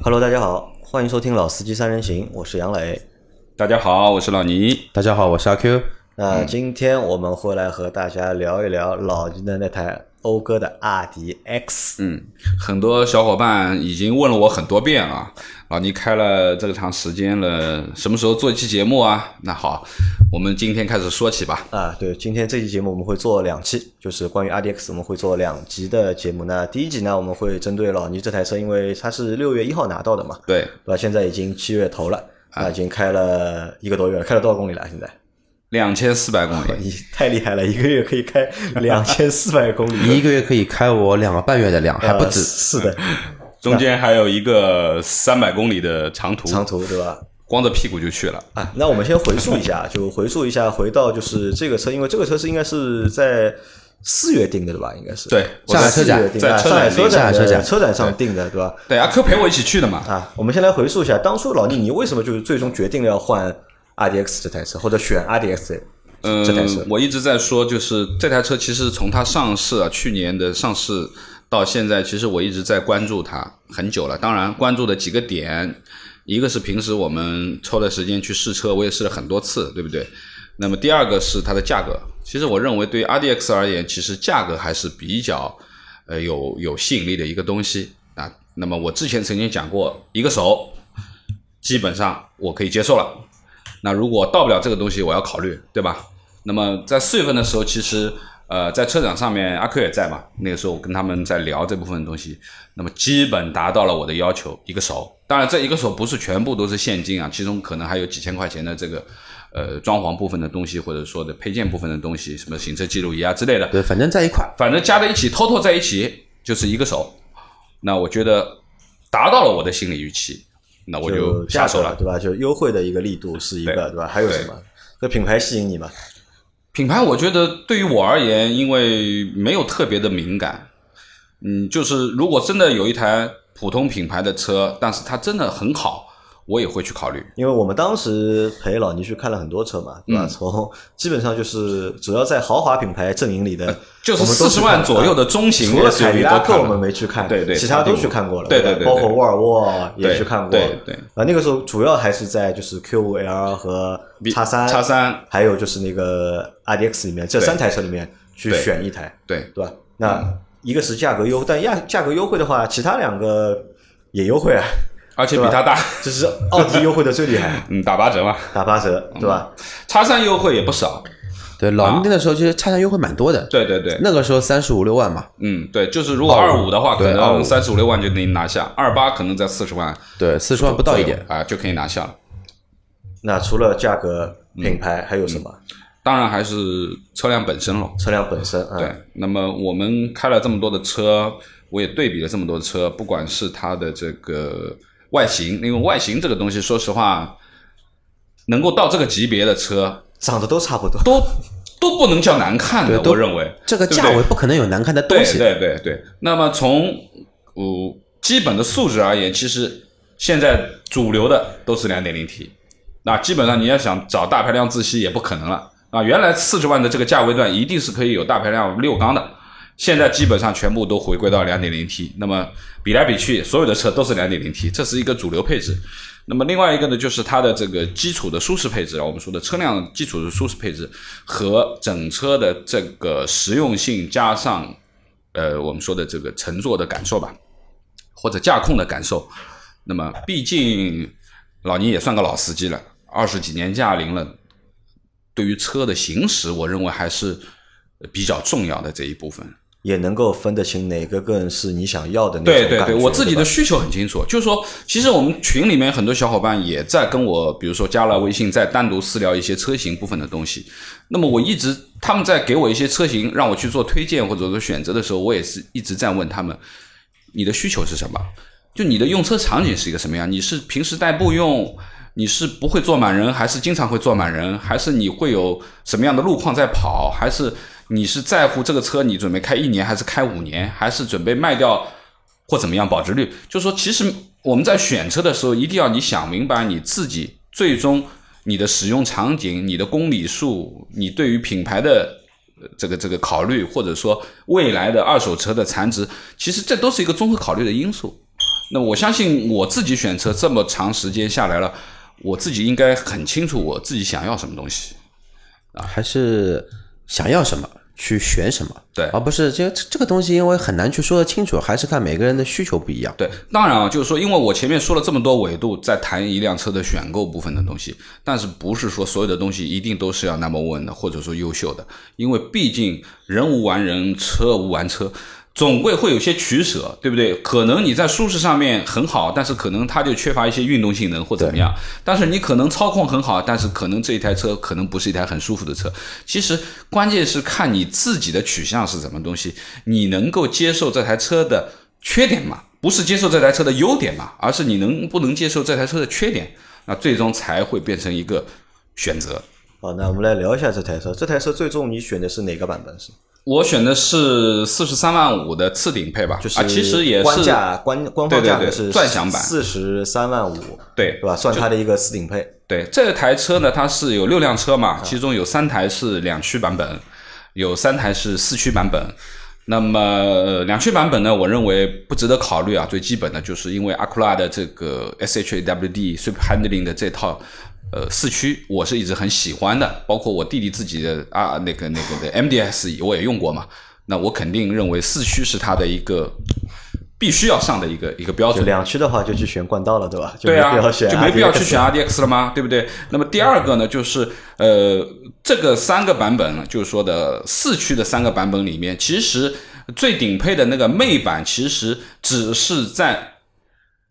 Hello，大家好，欢迎收听《老司机三人行》，我是杨磊。大家好，我是老倪。大家好，我是阿 Q。那今天我们会来和大家聊一聊老倪的那台讴歌的 RDX。嗯，很多小伙伴已经问了我很多遍了，老倪开了这么长时间了，什么时候做一期节目啊？那好，我们今天开始说起吧。啊，对，今天这期节目我们会做两期，就是关于 RDX，我们会做两集的节目。那第一集呢，我们会针对老倪这台车，因为它是六月一号拿到的嘛，对，对吧？现在已经七月头了，啊，已经开了一个多月了，开了多少公里了？现在？两千四百公里，你太厉害了，一个月可以开两千四百公里，你 一个月可以开我两个半月的量，还不止。是的，中间还有一个三百公里的长途，长途对吧？光着屁股就去了。啊，那我们先回溯一下，就回溯一下，回到就是这个车，因为这个车是应该是在四月定的对吧？应该是对，上海车展在上海车展车展车展上定的对吧？对，阿 Q 陪我一起去的嘛。啊，我们先来回溯一下，当初老倪你为什么就是最终决定了要换 RDX 这台车，或者选 RDX？嗯，我一直在说，就是这台车其实从它上市啊，去年的上市到现在，其实我一直在关注它很久了。当然，关注的几个点，一个是平时我们抽的时间去试车，我也试了很多次，对不对？那么第二个是它的价格。其实我认为，对于 RDX 而言，其实价格还是比较呃有有吸引力的一个东西啊。那么我之前曾经讲过，一个手基本上我可以接受了。那如果到不了这个东西，我要考虑，对吧？那么在四月份的时候，其实呃，在车展上面，阿 Q 也在嘛。那个时候我跟他们在聊这部分东西，那么基本达到了我的要求，一个手。当然，这一个手不是全部都是现金啊，其中可能还有几千块钱的这个呃装潢部分的东西，或者说的配件部分的东西，什么行车记录仪啊之类的。对，反正在一块，反正加在一起，偷偷在一起就是一个手。那我觉得达到了我的心理预期。那我就下手了，对吧？就优惠的一个力度是一个，对吧？还有什么？这品牌吸引你吗？品牌，我觉得对于我而言，因为没有特别的敏感。嗯，就是如果真的有一台普通品牌的车，但是它真的很好。我也会去考虑，因为我们当时陪老倪去看了很多车嘛，对吧？从基本上就是主要在豪华品牌阵营里的，就是四十万左右的中型，除了凯迪拉克我们没去看，对对，其他都去看过了，对对对，包括沃尔沃也去看过，对对。啊，那个时候主要还是在就是 Q 五 L 和叉三，叉三，还有就是那个 RDX 里面这三台车里面去选一台，对对吧？那一个是价格优，但价价格优惠的话，其他两个也优惠啊。而且比它大，这是奥迪优惠的最厉害，嗯，打八折嘛，打八折，对吧？叉三优惠也不少，对，老年店的时候其实叉三优惠蛮多的，对对对，那个时候三十五六万嘛，嗯，对，就是如果二五的话，可能三十五六万就能拿下，二八可能在四十万，对，四十万不到一点。啊，就可以拿下了。那除了价格、品牌还有什么？当然还是车辆本身了，车辆本身，对。那么我们开了这么多的车，我也对比了这么多的车，不管是它的这个。外形，因为外形这个东西，说实话，能够到这个级别的车，长得都差不多，都都不能叫难看的。我认为这个价位不可能有难看的东西。对对对对。那么从呃基本的素质而言，其实现在主流的都是两点零 T，那基本上你要想找大排量自吸也不可能了啊。原来四十万的这个价位段，一定是可以有大排量六缸的。现在基本上全部都回归到两点零 T，那么比来比去，所有的车都是两点零 T，这是一个主流配置。那么另外一个呢，就是它的这个基础的舒适配置，我们说的车辆基础的舒适配置和整车的这个实用性，加上呃我们说的这个乘坐的感受吧，或者驾控的感受。那么毕竟老倪也算个老司机了，二十几年驾龄了，对于车的行驶，我认为还是比较重要的这一部分。也能够分得清哪个更是你想要的那种对对对，我自己的需求很清楚，就是说，其实我们群里面很多小伙伴也在跟我，比如说加了微信，在单独私聊一些车型部分的东西。那么我一直他们在给我一些车型让我去做推荐或者说选择的时候，我也是一直在问他们，你的需求是什么？就你的用车场景是一个什么样？你是平时代步用？你是不会坐满人，还是经常会坐满人？还是你会有什么样的路况在跑？还是？你是在乎这个车，你准备开一年还是开五年，还是准备卖掉或怎么样？保值率，就是说，其实我们在选车的时候，一定要你想明白你自己最终你的使用场景、你的公里数、你对于品牌的这个这个考虑，或者说未来的二手车的残值，其实这都是一个综合考虑的因素。那我相信我自己选车这么长时间下来了，我自己应该很清楚我自己想要什么东西啊。还是想要什么去选什么，对而不是这这个东西，因为很难去说得清楚，还是看每个人的需求不一样。对，当然啊，就是说，因为我前面说了这么多维度，在谈一辆车的选购部分的东西，但是不是说所有的东西一定都是要 number one 的，或者说优秀的，因为毕竟人无完人，车无完车。总归会有些取舍，对不对？可能你在舒适上面很好，但是可能它就缺乏一些运动性能或怎么样。但是你可能操控很好，但是可能这一台车可能不是一台很舒服的车。其实关键是看你自己的取向是什么东西，你能够接受这台车的缺点吗？不是接受这台车的优点嘛，而是你能不能接受这台车的缺点，那最终才会变成一个选择。好，那我们来聊一下这台车。这台车最终你选的是哪个版本？是？我选的是四十三万五的次顶配吧，就是啊，其实也是官价官官方价格是钻享版四十三万五，对对吧？算它的一个次顶配。对，这台车呢，它是有六辆车嘛，其中有三台是两驱版本，有三台是四驱版本。那么两驱版本呢，我认为不值得考虑啊。最基本的就是因为阿库拉的这个 SHAWD Super Handling 的这套。呃，四驱我是一直很喜欢的，包括我弟弟自己的啊，那个那个的 MDS 我也用过嘛。那我肯定认为四驱是它的一个必须要上的一个一个标准。两驱的话就去选冠道了，对吧？对啊，就没必要去选 RDX 了吗？对不对？那么第二个呢，就是呃，这个三个版本，就是说的四驱的三个版本里面，其实最顶配的那个魅版，其实只是在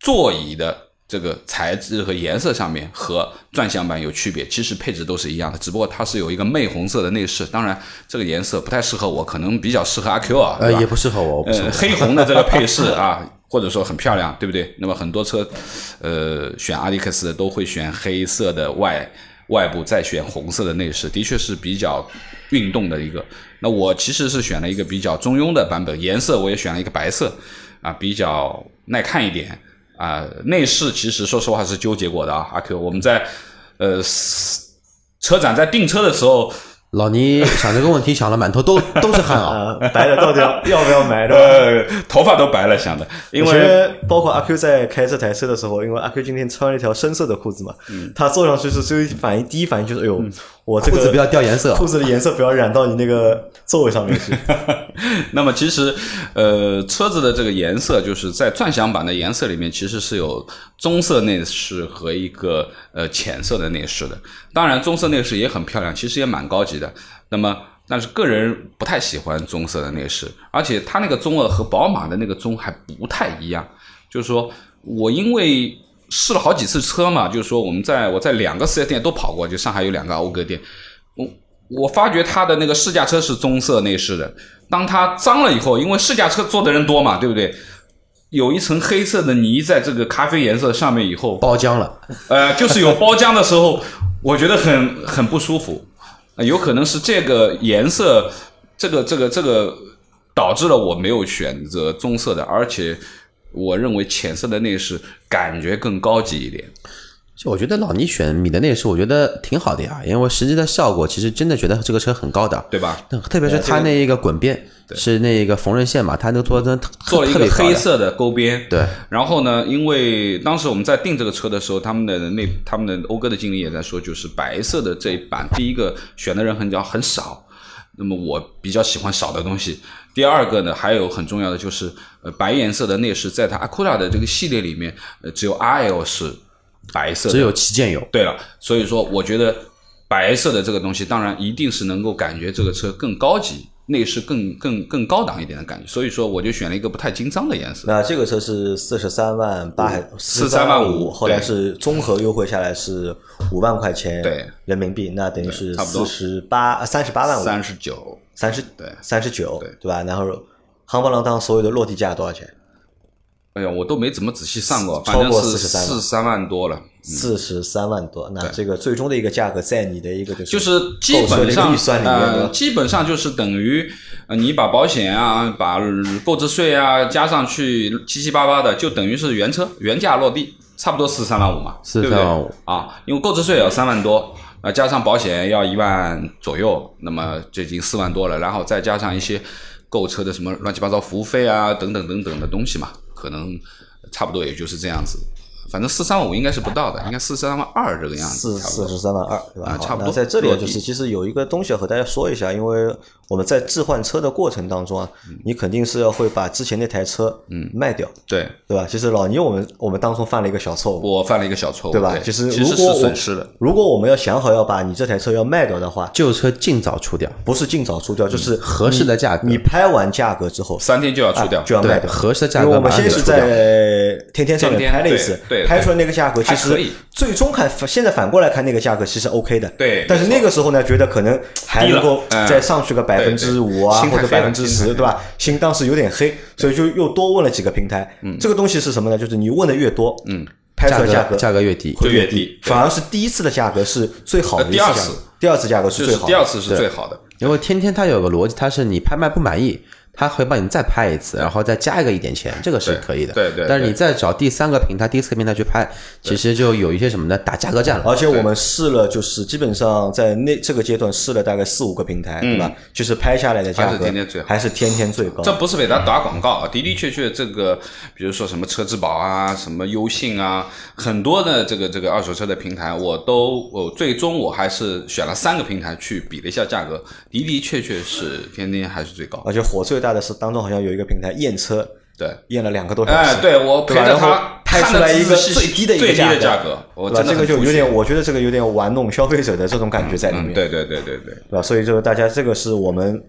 座椅的。这个材质和颜色上面和转向版有区别，其实配置都是一样的，只不过它是有一个魅红色的内饰。当然，这个颜色不太适合我，可能比较适合阿 Q 啊，呃，也不适合我，呃，黑红的这个配饰啊，或者说很漂亮，对不对？那么很多车，呃，选阿迪克斯都会选黑色的外外部，再选红色的内饰，的确是比较运动的一个。那我其实是选了一个比较中庸的版本，颜色我也选了一个白色，啊，比较耐看一点。啊，内饰其实说实话是纠结过的啊，阿 Q，我们在呃车展在订车的时候。老倪想这个问题想了满头都 都是汗啊，白的到底要 要不要买？呃，头发都白了，想的。因为包括阿 Q 在开这台车的时候，因为阿 Q 今天穿了一条深色的裤子嘛，他坐上去是最反应第一反应就是，哎呦，我这个裤子不要掉颜色，裤子的颜色不要染到你那个座位上面去。那么其实，呃，车子的这个颜色就是在钻享版的颜色里面，其实是有棕色内饰和一个呃浅色的内饰的。当然，棕色内饰也很漂亮，其实也蛮高级。的，那么但是个人不太喜欢棕色的内饰，而且它那个棕啊和宝马的那个棕还不太一样。就是说我因为试了好几次车嘛，就是说我们在我在两个四 S 店都跑过，就上海有两个讴歌店，我我发觉它的那个试驾车是棕色内饰的，当它脏了以后，因为试驾车坐的人多嘛，对不对？有一层黑色的泥在这个咖啡颜色上面以后包浆了，呃，就是有包浆的时候，我觉得很很不舒服。有可能是这个颜色，这个这个这个导致了我没有选择棕色的，而且我认为浅色的内饰感觉更高级一点。就我觉得老倪选米的内饰，我觉得挺好的呀，因为实际的效果其实真的觉得这个车很高的，对吧？特别是它那一个滚边是那个缝纫线嘛，它那个做的做了一个黑色的勾边，对。然后呢，因为当时我们在定这个车的时候，他们的那他们的讴歌的经理也在说，就是白色的这一版，第一个选的人很少很少，那么我比较喜欢少的东西。第二个呢，还有很重要的就是，呃，白颜色的内饰在它 Acura 的这个系列里面，呃，只有 RL 是。白色只有旗舰有。对了，所以说我觉得白色的这个东西，当然一定是能够感觉这个车更高级，内饰更更更高档一点的感觉。所以说我就选了一个不太经脏的颜色。那这个车是四十三万八，四十三万五，后来是综合优惠下来是五万块钱对人民币，那等于是四十八三十八万五，三十九，三十对三十九对吧？然后夯不啷当所有的落地价多少钱？哎呀，我都没怎么仔细算过，反正是四十三万多了。四十三万多，那这个最终的一个价格，在你的一个就是就是基本上呃，基本上就是等于呃，你把保险啊，把购置税啊加上去七七八八的，就等于是原车原价落地，差不多四十三万五嘛，四十三万五啊，因为购置税要三万多，啊，加上保险要一万左右，那么就已经四万多了，然后再加上一些购车的什么乱七八糟服务费啊，等等等等的东西嘛。可能差不多也就是这样子。反正四三万五应该是不到的，应该四三万二这个样子，四十三万二，对吧？啊差不多在这里就是，其实有一个东西要和大家说一下，因为我们在置换车的过程当中啊，你肯定是要会把之前那台车嗯卖掉，对对吧？其实老倪我们我们当中犯了一个小错误，我犯了一个小错误，对吧？对其实其实是如果我损失了。如果我们要想好要把你这台车要卖掉的话，旧车尽早出掉，不是尽早出掉，就是合适的价格你拍完价格之后，三天就要出掉啊，就要卖掉。合适的价因为我们先是。在天天上面拍了一次拍出来那个价格其实最终看现在反过来看那个价格其实 OK 的，对但是那个时候呢，觉得可能还能够嗯再上去个百分之五啊，或者百分之十，对吧？心当时有点黑，所以就又多问了几个平台。嗯这个东西是什么呢？就是你问的越多，嗯，拍出来价格价格越低会越就越低反而是第一次的价格是最好的呃第二次第二次价格是最好的。第二次是最好的，因为天天它有个逻辑，它是你拍卖不满意，它会帮你再拍一次，然后再加一个一点钱，这个是可以的。对对对但是你再找第三个平台、第四个平台去拍，其实就有一些什么呢？打价格战了。而且我们试了，就是基本上在那这个阶段试了大概四五个平台，对吧？就是拍下来的价格还是天天最好还是天天最高。这不是给他打广告啊，的的确确，这个比如说什么车之宝啊，什么优信啊，很多的这个这个二手车的平台，我都我最终我还是选了三个平台去比了一下价格，的的确确是天天还是最高。而且火最大的是当中好像有一个平台验车，对，验了两个多小时，哎，对我陪着他拍出来一个最低的一个最低的价价格，我对这个就有点，我觉得这个有点玩弄消费者的这种感觉在里面，嗯，对对对对对，对吧？所以就是大家这个是我们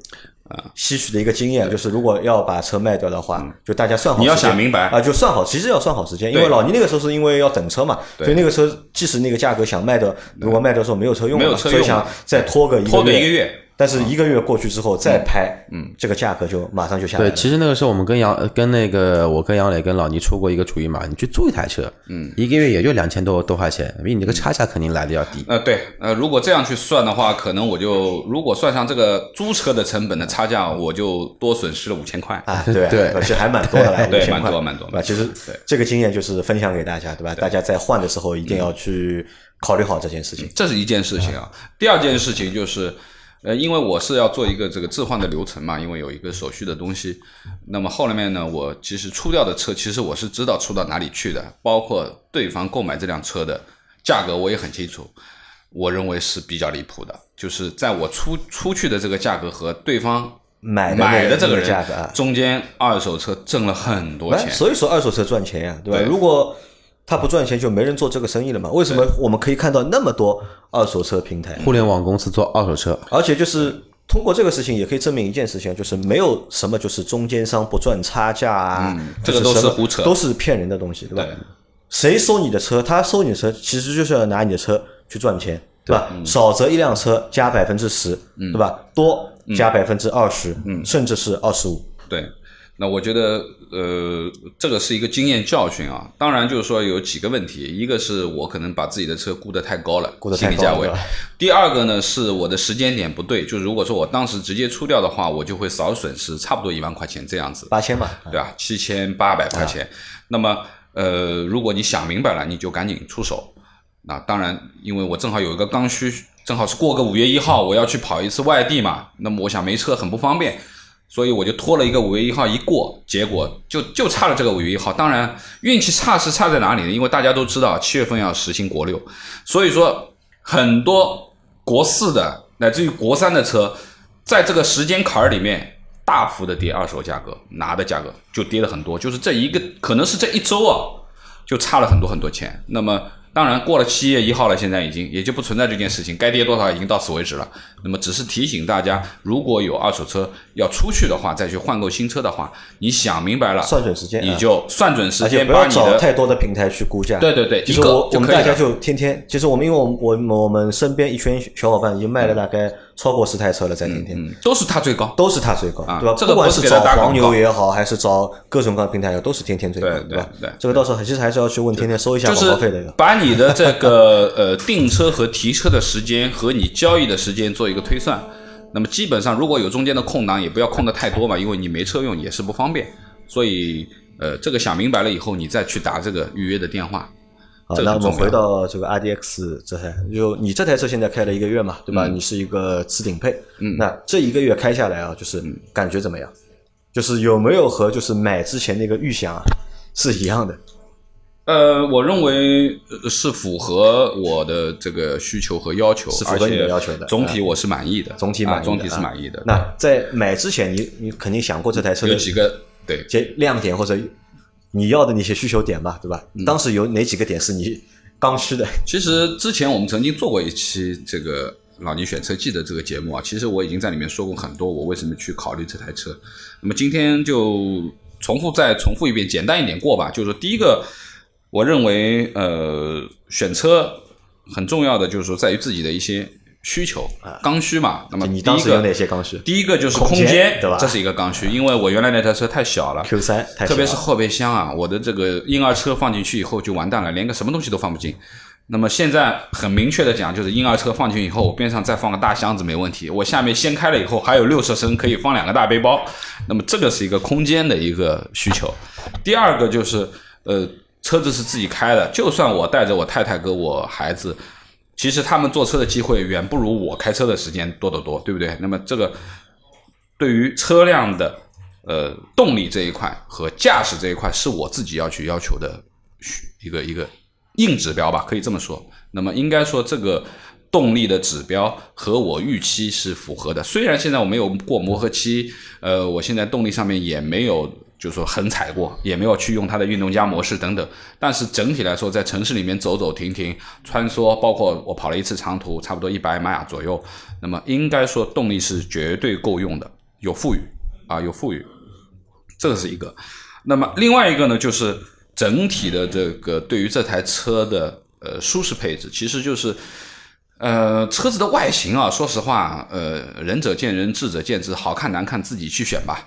吸取的一个经验，就是如果要把车卖掉的话，就大家算你要想明白。啊，就算好，其实要算好时间，因为老倪那个时候是因为要等车嘛，所以那个车即使那个价格想卖掉，如果卖掉的时候没有车用没有车用所以想再拖个拖个，一个月，但是一个月过去之后再拍，嗯，这个价格就马上就下来了对，其实那个时候我们跟杨跟那个我跟杨磊跟老倪出过一个主意嘛，你去租一台车，嗯，一个月也就两千多多块钱，比你这个差价肯定来的要低。呃，对，呃，如果这样去算的话，可能我就如果算上这个租车的成本的差价，我就多损失了五千块。啊，对对 其实还蛮多的 啦，对蛮多蛮多对吧？其实这个经验就是分享给大家，对吧？大家在换的时候一定要去考虑好这件事情。这是一件事情啊。第二件事情就是，呃，因为我是要做一个这个置换的流程嘛，因为有一个手续的东西。那么后面呢，我其实出掉的车，其实我是知道出到哪里去的，包括对方购买这辆车的价格，我也很清楚。我认为是比较离谱的，就是在我出出去的这个价格和对方买的买的这个人价格啊，中间，二手车挣了很多哎钱。所以说二手车赚钱呀，对吧？对如果他不赚钱，就没人做这个生意了嘛？为什么我们可以看到那么多二手车平台？互联网公司做二手车，而且就是通过这个事情，也可以证明一件事情，就是没有什么就是中间商不赚差价啊，嗯这个都是胡扯都是骗人的东西，对吧？对谁收你的车？他收你的车，其实就是要拿你的车去赚钱，对吧？少则一辆车加百分之十，对吧？多加百分之二十，甚至是二十五。对，那我觉得呃，这个是一个经验教训啊。当然，就是说有几个问题，一个是我可能把自己的车估得太高了，估得太心理价位。第二个呢，是我的时间点不对，就如果说我当时直接出掉的话，我就会少损失差不多一万块钱这样子。八千吧，对吧？七千八百块钱。那么，呃，如果你想明白了，你就赶紧出手。那当然，因为我正好有一个刚需，正好是过个五月一号，我要去跑一次外地嘛。那么我想没车很不方便，所以我就拖了一个五月一号一过，结果就就差了这个五月一号。当然，运气差是差在哪里呢？因为大家都知道七月份要实行国六，所以说很多国四的乃至于国三的车，在这个时间坎儿里面大幅的跌二手价格，拿的价格就跌了很多，就是这一个可能是这一周啊，就差了很多很多钱。那么当然过了七月一号了，现在已经也就不存在这件事情，该跌多少已经到此为止了。那么只是提醒大家，如果有二手车要出去的话，再去换购新车的话，你想明白了，算准时间你啊就算准时间，而且不要找太多的平台去估价。对对对其实一个我我们大家就天天，其实我们因为我们我们我们身边一圈小伙伴已经卖了大概超过十台车了，在天天。嗯，都是它最高。都是他最高，啊对吧？这个不不管是找黄牛也好，还是找各种各样的平台也好，都是天天最高，对对吧对？这个到时候其实还是要去问天天收一下就是广告费的。把你的这个 呃订车和提车的时间和你交易的时间做一个推算。那么基本上如果有中间的空档，也不要空的太多嘛，因为你没车用也是不方便。所以呃，这个想明白了以后，你再去打这个预约的电话。好，那我们回到这个 RDX 这台，就你这台车现在开了一个月嘛，对吧？你是一个次顶配，嗯，那这一个月开下来啊，就是感觉怎么样？就是有没有和就是买之前那个预想啊是一样的。呃，我认为是符合我的这个需求和要求，是符合你的要求的。总体我是满意的，总体满意，总体是满意的。那在买之前，你你肯定想过这台车有几个对些亮点或者你要的那些需求点吧，对吧？当时有哪几个点是你刚需的？其实之前我们曾经做过一期这个老倪选车记的这个节目啊，其实我已经在里面说过很多我为什么去考虑这台车。那么今天就重复再重复一遍，简单一点过吧。就是说第一个。我认为，呃，选车很重要的就是说，在于自己的一些需求，刚需嘛。那么你当时有哪些刚需？第一个就是空间，对吧？这是一个刚需，因为我原来那台车太小了，Q 三，特别是后备箱啊，我的这个婴儿车放进去以后就完蛋了，连个什么东西都放不进。那么现在很明确的讲，就是婴儿车放进去以后，我边上再放个大箱子没问题，我下面掀开了以后还有六十升可以放两个大背包。那么这个是一个空间的一个需求。第二个就是，呃。车子是自己开的，就算我带着我太太跟我孩子，其实他们坐车的机会远不如我开车的时间多得多，对不对？那么这个对于车辆的呃动力这一块和驾驶这一块，是我自己要去要求的一个一个硬指标吧，可以这么说。那么应该说这个动力的指标和我预期是符合的。虽然现在我没有过磨合期，呃，我现在动力上面也没有。就是说很踩过，也没有去用它的运动加模式等等，但是整体来说，在城市里面走走停停、穿梭，包括我跑了一次长途，差不多一百迈左右，那么应该说动力是绝对够用的，有富裕啊，有富裕，这是一个。那么另外一个呢，就是整体的这个对于这台车的呃舒适配置，其实就是呃车子的外形啊，说实话，呃仁者见仁，智者见智，好看难看自己去选吧。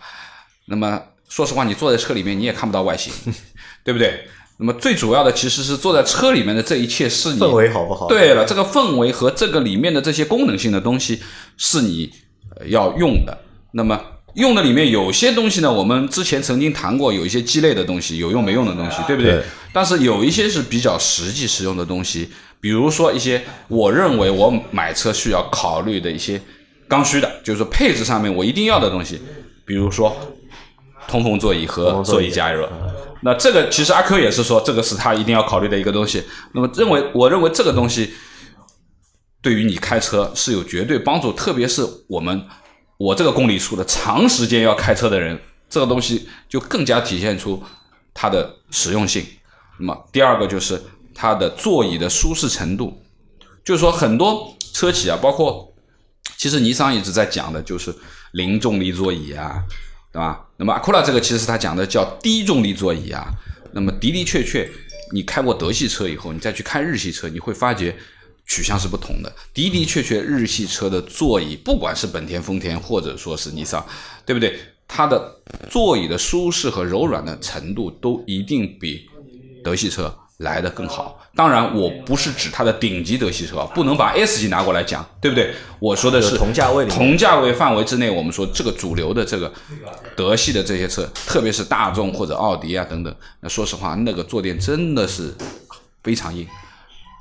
那么。说实话，你坐在车里面，你也看不到外形，对不对？那么最主要的其实是坐在车里面的这一切是你氛围好不好？对了，这个氛围和这个里面的这些功能性的东西是你要用的。那么用的里面有些东西呢，我们之前曾经谈过，有一些鸡肋的东西，有用没用的东西，对不对？但是有一些是比较实际实用的东西，比如说一些我认为我买车需要考虑的一些刚需的，就是说配置上面我一定要的东西，比如说。通风座椅和座椅加热，那这个其实阿 Q 也是说，这个是他一定要考虑的一个东西。那么认为，我认为这个东西对于你开车是有绝对帮助，特别是我们我这个公里数的长时间要开车的人，这个东西就更加体现出它的实用性。那么第二个就是它的座椅的舒适程度，就是说很多车企啊，包括其实尼桑一直在讲的就是零重力座椅啊。对吧？那么阿库拉这个其实他讲的叫低重力座椅啊。那么的的确确，你开过德系车以后，你再去看日系车，你会发觉取向是不同的。的的确确，日系车的座椅，不管是本田、丰田或者说是尼桑，对不对？它的座椅的舒适和柔软的程度都一定比德系车。来的更好，当然我不是指它的顶级德系车，不能把 S 级拿过来讲，对不对？我说的是同价位同价位范围之内，我们说这个主流的这个德系的这些车，特别是大众或者奥迪啊等等，那说实话，那个坐垫真的是非常硬。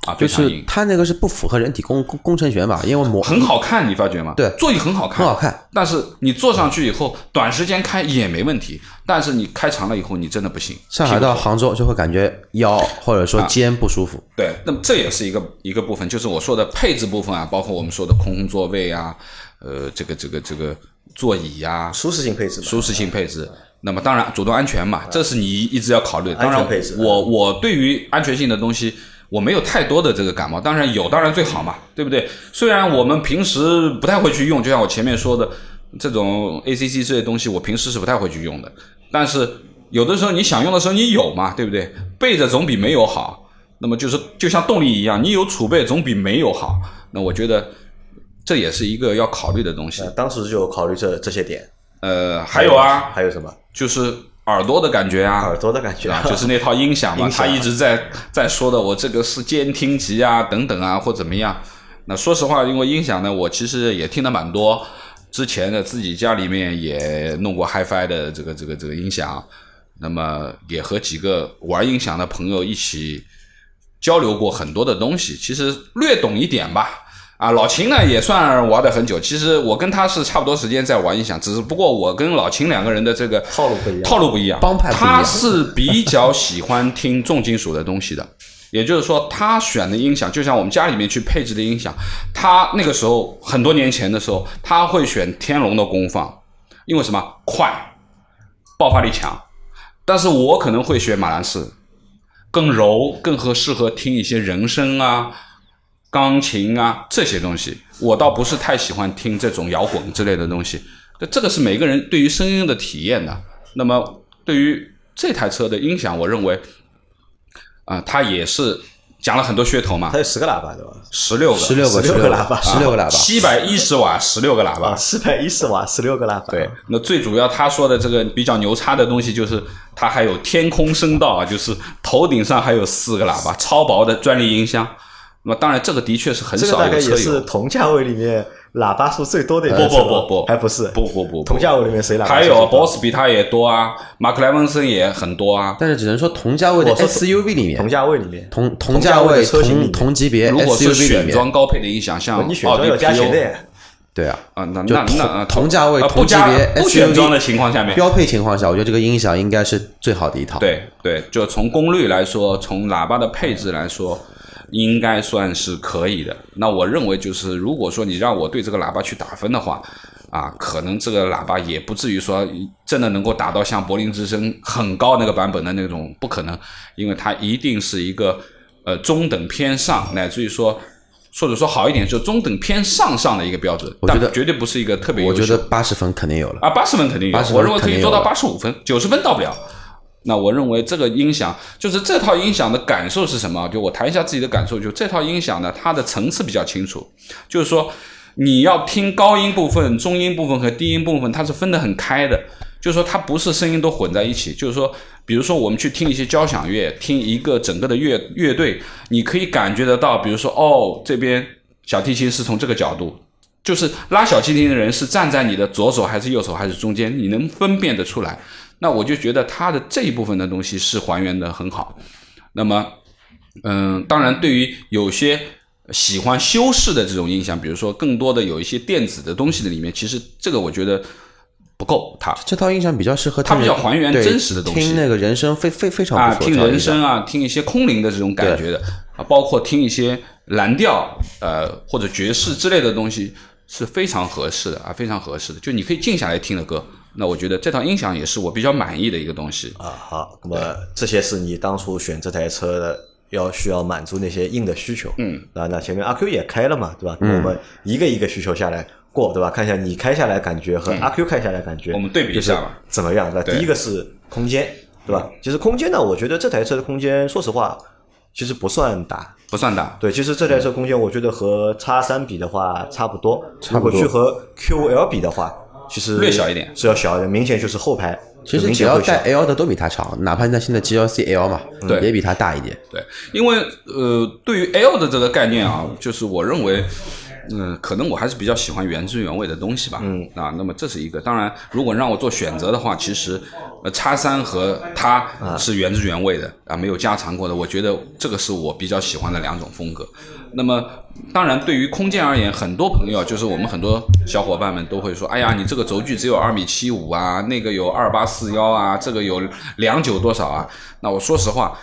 啊，就是它那个是不符合人体工工工程学嘛，因为磨很好看，你发觉吗？对，座椅很好看，很好看。但是你坐上去以后，短时间开也没问题，但是你开长了以后，你真的不行。上海到杭州就会感觉腰或者说肩不舒服。对，那么这也是一个一个部分，就是我说的配置部分啊，包括我们说的空座位啊，呃，这个这个这个座椅呀，舒适性配置，舒适性配置。那么当然，主动安全嘛，这是你一直要考虑的。当然，配置。我我对于安全性的东西。我没有太多的这个感冒，当然有，当然最好嘛，对不对？虽然我们平时不太会去用，就像我前面说的，这种 ACC 这些东西，我平时是不太会去用的。但是有的时候你想用的时候你有嘛，对不对？备着总比没有好。那么就是就像动力一样，你有储备总比没有好。那我觉得这也是一个要考虑的东西。当时就考虑这这些点。呃，还有啊，还有什么？就是。耳朵的感觉啊，耳朵的感觉啊，就是那套音响嘛，他一直在在说的，我这个是监听级啊，等等啊，或怎么样。那说实话，因为音响呢，我其实也听的蛮多。之前的自己家里面也弄过 HiFi 的这个这个这个音响，那么也和几个玩音响的朋友一起交流过很多的东西，其实略懂一点吧。啊，老秦呢也算玩的很久。其实我跟他是差不多时间在玩音响，只是不过我跟老秦两个人的这个套路不一样套路不一样，帮派不一样他是比较喜欢听重金属的东西的，也就是说，他选的音响，就像我们家里面去配置的音响，他那个时候很多年前的时候，他会选天龙的功放，因为什么快，爆发力强。但是我可能会选马兰士，更柔，更合适合听一些人声啊、钢琴啊这些东西。我倒不是太喜欢听这种摇滚之类的东西。这这个是每个人对于声音的体验的。那么对于这台车的音响，我认为啊、它也是讲了很多噱头嘛它，有十个喇叭对吧？十六个，十六个，十六个喇叭十六个喇叭，七百一十瓦，十六个喇叭啊，。四百一十瓦，十六个喇叭。对，那最主要他说的这个比较牛叉的东西，就是它还有天空声道啊，就是头顶上还有四个喇叭，超薄的专利音箱。那么当然，这个的确是很少这个大概也。是同价位里面喇叭数最多的一不台车不不不，还不是。不不不不。同价位里面谁喇叭还有 Boss 比它也多啊，马克莱文森也很多啊。但是只能说同价位的我说 SUV 里面。同，价位里面。同同价位车型同级别如果是 SUV 里面，选装高配的音响，像你选奥迪装要加钱 Q 的耶。对啊，啊，那那那啊同价位啊同级别不选 SUV 装的情况下面，标配情况下，我觉得这个音响应该是最好的一套。，对对，就从功率来说，从喇叭的配置来说，应该算是可以的。那我认为就是，如果说你让我对这个喇叭去打分的话，啊，可能这个喇叭也不至于说真的能够达到像柏林之声很高那个版本的那种，不可能，因为它一定是一个呃中等偏上，乃至于说。或者说好一点，就中等偏上上的一个标准，我觉得但绝对不是一个特别优秀。我觉得八十分肯定有了。啊，八十分肯定有，80分我认为可以做到八十五分，九十分到不了。那我认为这个音响，就是这套音响的感受是什么？就我谈一下自己的感受，就这套音响呢，它的层次比较清楚，就是说你要听高音部分、中音部分和低音部分，它是分得很开的。就是说它不是声音都混在一起，就是说，比如说我们去听一些交响乐，听一个整个的乐乐队，你可以感觉得到，比如说哦，这边小提琴是从这个角度，就是拉小提琴的人是站在你的左手还是右手还是中间，你能分辨得出来。那我就觉得它的这一部分的东西是还原的很好。那么，嗯，当然对于有些喜欢修饰的这种音响，比如说更多的有一些电子的东西的里面，其实这个我觉得不够它。这套印象比较适合它听比较还原真实的东西听那个人声非非非常啊，不错。听这套音响人声啊，听一些空灵的这种感觉的啊，包括听一些蓝调呃或者爵士之类的东西是非常合适的啊，非常合适的，就你可以静下来听的歌。那我觉得这套音响也是我比较满意的一个东西。啊，好，那么这些是你当初选这台车的要需要满足那些硬的需求，嗯，啊，那前面阿 Q 也开了嘛，对吧？我们一个一个需求下来过，对吧？看一下你开下来感觉和阿 Q 开下来感觉，嗯我们对比一下吧，怎么样？那第一个是空间，对吧？其实空间呢，我觉得这台车的空间，说实话，其实不算大。不算大，对，其实这台车空间，我觉得和叉三比的话差不多。差不多如果去和 QL 比的话，其实略小一点。是要小一点，明显就是后排其实只要带 L 的都比它长，哪怕那现在 GLC L 嘛，对也比它大一点。对，因为呃，对于 L 的这个概念啊，就是我认为，嗯、可能我还是比较喜欢原汁原味的东西吧。嗯，啊，那么这是一个。当然，如果让我做选择的话，其实呃，叉三和它是原汁原味的啊，没有加长过的。我觉得这个是我比较喜欢的两种风格。那么，当然，对于空间而言，很多朋友就是我们很多小伙伴们都会说：“哎呀，你这个轴距只有二米七五啊，那个有二八四幺啊，这个有两九多少啊？”那我说实话，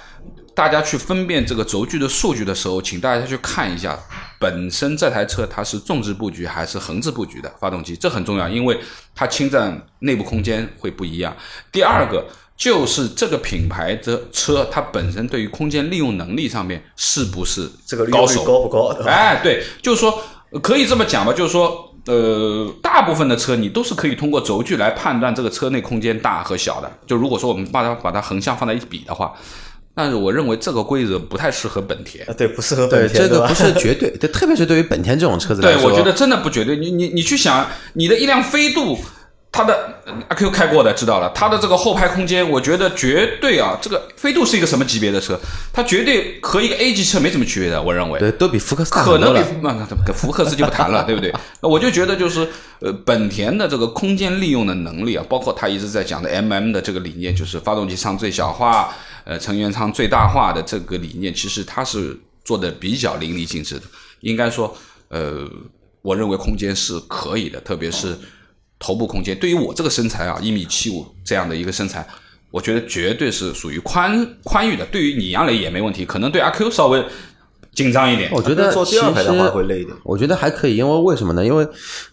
大家去分辨这个轴距的数据的时候，请大家去看一下本身这台车它是纵置布局还是横置布局的发动机，这很重要，因为它侵占内部空间会不一样。第二个就是这个品牌的车，它本身对于空间利用能力上面是不是这个高手？高不高？哎，对，就是说可以这么讲吧，就是说，呃，大部分的车你都是可以通过轴距来判断这个车内空间大和小的。就如果说我们把它把它横向放在一起比的话，但是我认为这个规则不太适合本田。啊对，不适合本，田，这个不是绝对，对，特别是对于本田这种车子来说对，我觉得真的不绝对。你你你去想，你的一辆飞度，它的呃阿 Q 开过的知道了，它的这个后排空间，我觉得绝对啊，这个飞度是一个什么级别的车？它绝对和一个 A 级车没什么区别的，我认为。对都比福克斯大可能比。那那福克斯就不谈了，对不对？那我就觉得就是呃，本田的这个空间利用的能力啊，包括他一直在讲的 MM 的这个理念，就是发动机舱最小化，呃，成员舱最大化的这个理念，其实它是做的比较淋漓尽致的。应该说，呃，我认为空间是可以的，特别是头部空间。对于我这个身材啊，一米七五这样的一个身材，我觉得绝对是属于宽宽裕的。对于你杨磊也没问题，可能对阿 Q 稍微。紧张一点，我觉得坐第二排的话会累一点。我觉得还可以，因为为什么呢？因为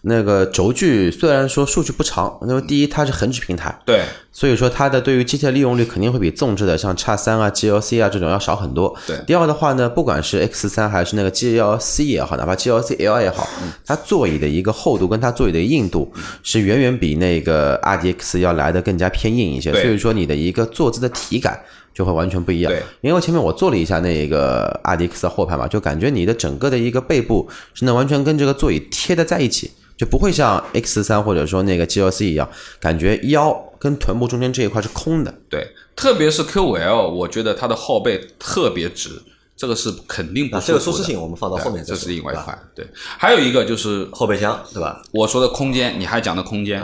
那个轴距虽然说数据不长，因为第一它是横置平台，对，所以说它的对于机械利用率肯定会比纵置的像叉三啊、GLC 啊这种要少很多。对，第二的话呢，不管是 X 三还是那个 GLC 也好，哪怕 GLC L 也好，它座椅的一个厚度跟它座椅的硬度是远远比那个 RDX 要来的更加偏硬一些。所以说你的一个坐姿的体感。就会完全不一样，对，因为前面我做了一下那个阿迪克斯的后排嘛，就感觉你的整个的一个背部是能完全跟这个座椅贴的在一起，就不会像 X 三或者说那个 GLC 一样，感觉腰跟臀部中间这一块是空的。对，特别是 Q5L，我觉得它的后背特别直，这个是肯定不。这个舒适性我们放到后面，这是另外一块。对，还有一个就是后备箱，对吧？我说的空间，你还讲的空间，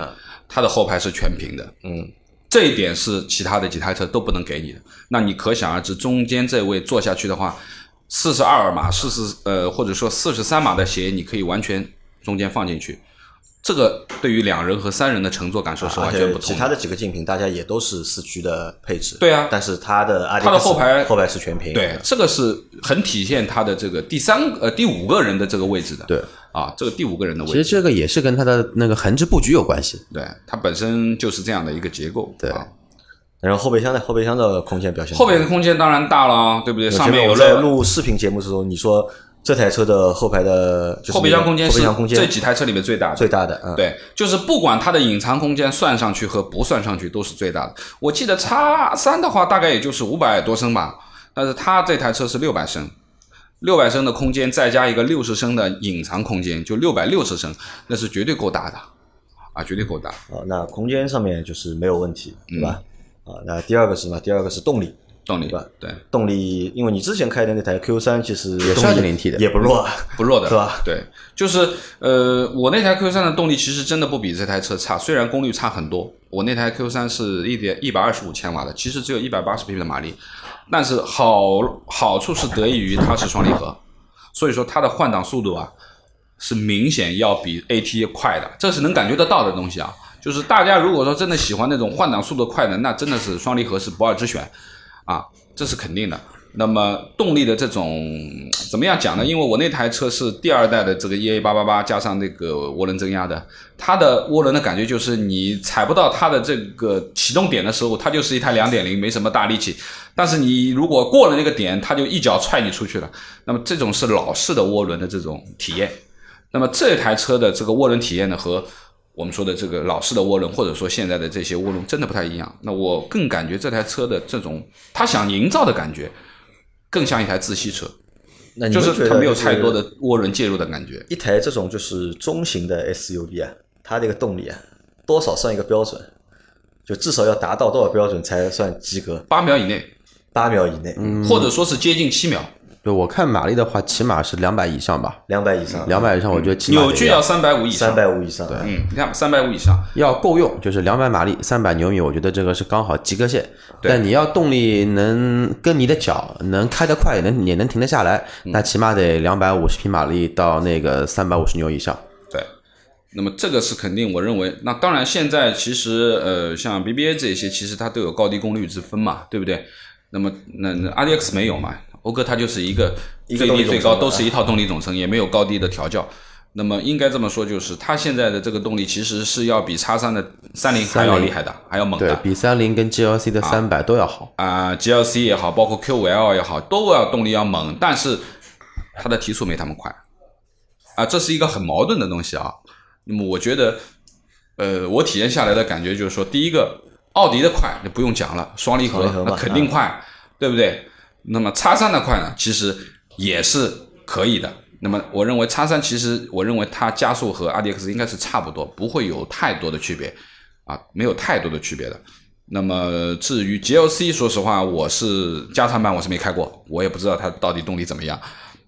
它的后排是全平的，嗯。这一点是其他的几台车都不能给你的，那你可想而知，中间这位坐下去的话，四十二码、四十呃或者说四十三码的鞋，你可以完全中间放进去，这个对于两人和三人的乘坐感受是完全不同。其他的几个竞品，大家也都是四驱的配置。对啊，但是它的它的后排后排是全屏。对，这个是很体现它的这个第三呃第五个人的这个位置的。对。啊，这个第五个人的位置，其实这个也是跟它的那个横置布局有关系。对，它本身就是这样的一个结构。对。然后后备箱的？后备箱的空间表现？后备的空间当然大了，对不对？上面有在录视频节目时候，你说这台车的后排的后备箱空间是空间这几台车里面最大的，最大的。嗯对，就是不管它的隐藏空间算上去和不算上去都是最大的。我记得叉三的话大概也就是五百多升吧，但是它这台车是六百升。六百升的空间，再加一个六十升的隐藏空间，就六百六十升，那是绝对够大的，啊，绝对够大。啊，那空间上面就是没有问题，对吧？啊，那第二个是什么？第二个是动力，动力吧？对，动力，因为你之前开的那台 Q 三其实也是二点零 T 的，也不弱，不弱的，是吧？对，就是呃，我那台 Q 三的动力其实真的不比这台车差，虽然功率差很多，我那台 Q 三是一点一百二十五千瓦的，其实只有一百八十匹的马力。但是好好处是得益于它是双离合，所以说它的换挡速度啊是明显要比 AT 快的，这是能感觉得到的东西啊。就是大家如果说真的喜欢那种换挡速度快的，那真的是双离合是不二之选啊，这是肯定的。那么动力的这种怎么样讲呢？因为我那台车是第二代的这个 EA 八八八加上那个涡轮增压的，它的涡轮的感觉就是你踩不到它的这个启动点的时候，它就是一台两点零，没什么大力气。但是你如果过了那个点，它就一脚踹你出去了。那么这种是老式的涡轮的这种体验。那么这台车的这个涡轮体验呢，和我们说的这个老式的涡轮，或者说现在的这些涡轮，真的不太一样。那我更感觉这台车的这种它想营造的感觉。更像一台自吸车，那就是它没有太多的涡轮介入的感觉。一台这种就是中型的 SUV 啊，它这个动力啊，多少算一个标准？就至少要达到多少标准才算及格？八秒以内，八秒以内，或者说是接近七秒。对，我看马力的话，起码是两百以上吧。两百以上，两百以上，我觉得扭矩要三百五以上。三百五以上，对，嗯，你看三百五以上要够用，就是两百马力，三百牛米，我觉得这个是刚好及格线。但你要动力能跟你的脚能开得快，也能也能停得下来，那起码得两百五十匹马力到那个三百五十牛以上。对，那么这个是肯定，我认为。那当然，现在其实呃，像 BBA 这些，其实它都有高低功率之分嘛，对不对？那么那那 RDX 没有嘛？讴歌它就是一个最低最高都是一套动力总成，也没有高低的调教。那么应该这么说，就是它现在的这个动力其实是要比叉三的三菱还要厉害的，还要猛的，比三菱跟 GLC 的三百都要好啊。GLC 也好，包括 Q5L 也好，都要动力要猛，但是它的提速没他们快啊，这是一个很矛盾的东西啊。那么我觉得，呃，我体验下来的感觉就是说，第一个，奥迪的快那不用讲了，双离合那肯定快，对不对？那么叉三的快呢，其实也是可以的。那么我认为叉三其实，我认为它加速和 RDX 应该是差不多，不会有太多的区别啊，没有太多的区别的。那么至于 GLC，说实话，我是加长版我是没开过，我也不知道它到底动力怎么样。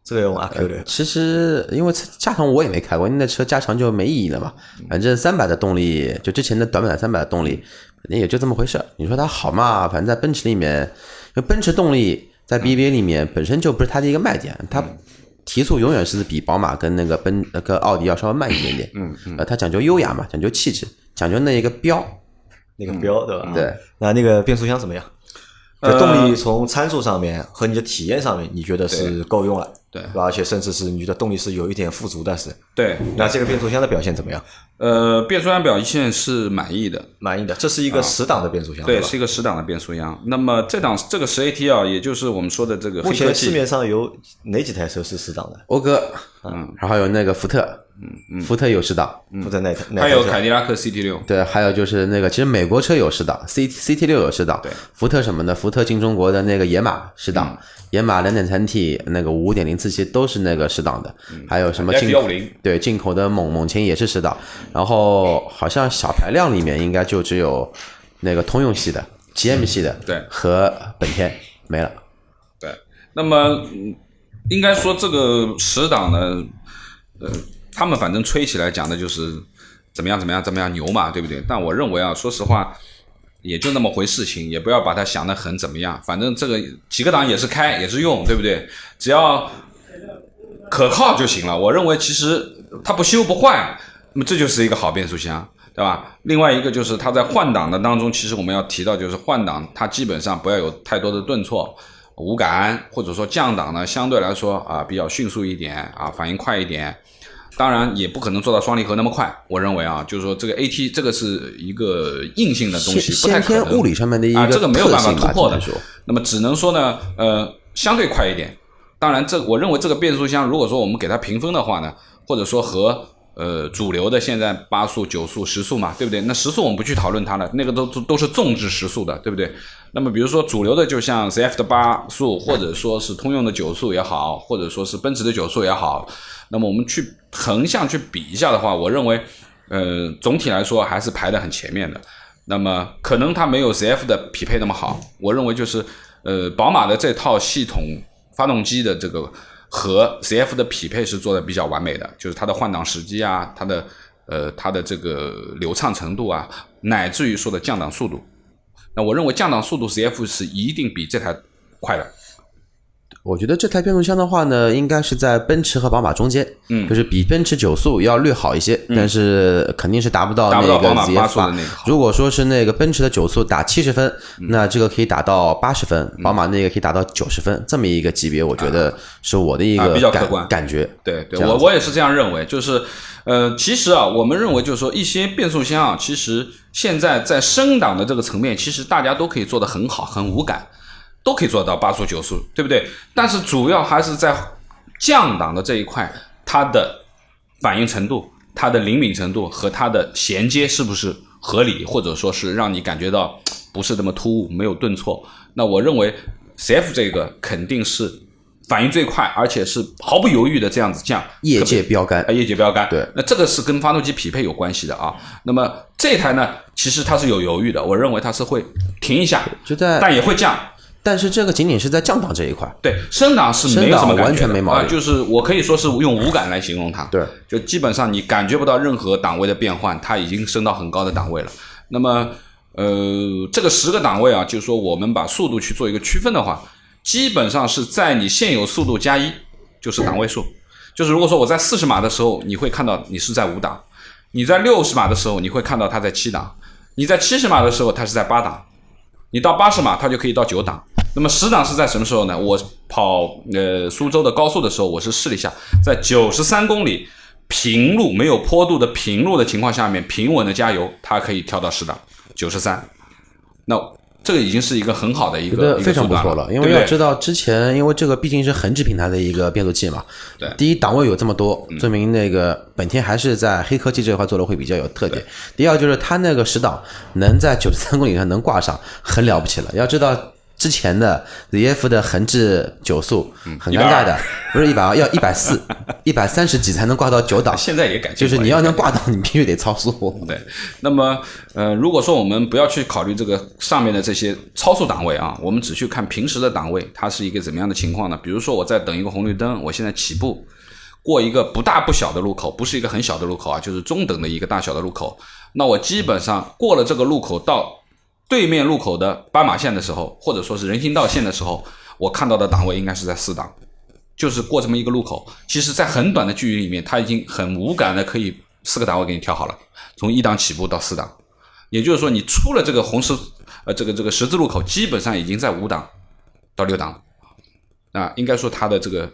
这个用阿 Q 的，其实因为加长我也没开过，那车加长就没意义了嘛。反正三百的动力，就之前的短板三百的动力，肯定也就这么回事。你说它好嘛？反正在奔驰里面，因为奔驰动力。在 BBA 里面本身就不是它的一个卖点，它提速永远是比宝马跟那个奔那个奥迪要稍微慢一点点。嗯嗯，呃，它讲究优雅嘛，讲究气质，讲究那一个标。那个标对吧？对，那那个变速箱怎么样？就动力从参数上面和你的体验上面，你觉得是够用了？对，而且甚至是你的动力是有一点富足的，是。对，那这个变速箱的表现怎么样？呃，变速箱表现是满意的，满意的。这是一个十档的变速箱，对，是一个十档的变速箱。那么这档这个十 AT 啊，也就是我们说的这个。目前市面上有哪几台车是十档的？讴歌，嗯，然后有那个福特，嗯嗯，福特有十档，福特那台，还有凯迪拉克 CT 六，对，还有就是那个，其实美国车有十档，C CT 六有十档，对，福特什么的，福特进中国的那个野马十档。野马两点三 T 那个五点零自吸都是那个十档的，还有什么进口对进口的猛猛禽也是十档，然后好像小排量里面应该就只有那个通用系的 GM 系的对和本田没了。对，那么应该说这个十档呢，呃，他们反正吹起来讲的就是怎么样怎么样怎么样牛嘛，对不对？但我认为啊，说实话。也就那么回事情，也不要把它想得很怎么样。反正这个几个档也是开，也是用，对不对？只要可靠就行了。我认为其实它不修不坏，那么这就是一个好变速箱，对吧？另外一个就是它在换挡的当中，其实我们要提到就是换挡，它基本上不要有太多的顿挫、无感，或者说降档呢，相对来说啊比较迅速一点啊，反应快一点。当然也不可能做到双离合那么快，我认为啊，就是说这个 AT 这个是一个硬性的东西，不太可能。物理上面的一个啊，这个没有办法突破的。那么只能说呢，呃，相对快一点。当然，这我认为这个变速箱，如果说我们给它评分的话呢，或者说和呃主流的现在八速、九速、十速嘛，对不对？那十速我们不去讨论它了，那个都都是纵置时速的，对不对？那么比如说主流的，就像 CF 的八速，或者说是通用的九速也好，或者说是奔驰的九速也好。那么我们去横向去比一下的话，我认为，呃，总体来说还是排的很前面的。那么可能它没有 CF 的匹配那么好。我认为就是，呃，宝马的这套系统发动机的这个和 CF 的匹配是做的比较完美的，就是它的换挡时机啊，它的呃它的这个流畅程度啊，乃至于说的降档速度。那我认为降档速度 CF 是一定比这台快的。我觉得这台变速箱的话呢，应该是在奔驰和宝马中间，嗯，就是比奔驰九速要略好一些，但是肯定是达不到那个 ZF 那个。如果说是那个奔驰的九速打七十分，那这个可以打到八十分，宝马那个可以打到九十分，这么一个级别，我觉得是我的一个比较客观感觉。对对，我我也是这样认为，就是呃，其实啊，我们认为就是说一些变速箱啊，其实现在在升档的这个层面，其实大家都可以做得很好，很无感。都可以做到八速九速，对不对？但是主要还是在降档的这一块，它的反应程度、它的灵敏程度和它的衔接是不是合理，或者说是让你感觉到不是那么突兀、没有顿挫？那我认为 CF 这个肯定是反应最快，而且是毫不犹豫的这样子降，业界标杆啊，业界标杆。对，那这个是跟发动机匹配有关系的啊。那么这台呢，其实它是有犹豫的，我认为它是会停一下，就在，但也会降。但是这个仅仅是在降档这一块，对升档是没有什么完全没毛病，就是我可以说是用无感来形容它。对，就基本上你感觉不到任何档位的变换，它已经升到很高的档位了。那么，呃，这个十个档位啊，就是说我们把速度去做一个区分的话，基本上是在你现有速度加一，就是档位数。就是如果说我在四十码的时候，你会看到你是在五档；你在六十码的时候，你会看到它在七档；你在七十码的时候，它是在八档；你到八十码，它就可以到九档。那么十档是在什么时候呢？我跑呃苏州的高速的时候，我是试了一下，在九十三公里平路没有坡度的平路的情况下面，平稳的加油，它可以跳到十档九十三。那这个已经是一个很好的一个非常不错了，因为要知道之前，因为这个毕竟是横置平台的一个变速器嘛。对。第一档位有这么多，证明那个本田还是在黑科技这块做的会比较有特点。第二就是它那个十档能在九十三公里上能挂上，很了不起了。要知道。之前的 ZF 的横置九速很尴尬的，不是一百二，要一百四，一百三十几才能挂到九档。现在也改就是你要能挂档，你必须得超速。对，那么呃，如果说我们不要去考虑这个上面的这些超速档位啊，我们只去看平时的档位，它是一个怎么样的情况呢？比如说我在等一个红绿灯，我现在起步过一个不大不小的路口，不是一个很小的路口啊，就是中等的一个大小的路口，那我基本上过了这个路口到。对面路口的斑马线的时候，或者说是人行道线的时候，我看到的档位应该是在四档，就是过这么一个路口，其实在很短的距离里面，它已经很无感的可以四个档位给你调好了，从一档起步到四档，也就是说你出了这个红十呃这个这个十字路口，基本上已经在五档到六档，啊，应该说它的这个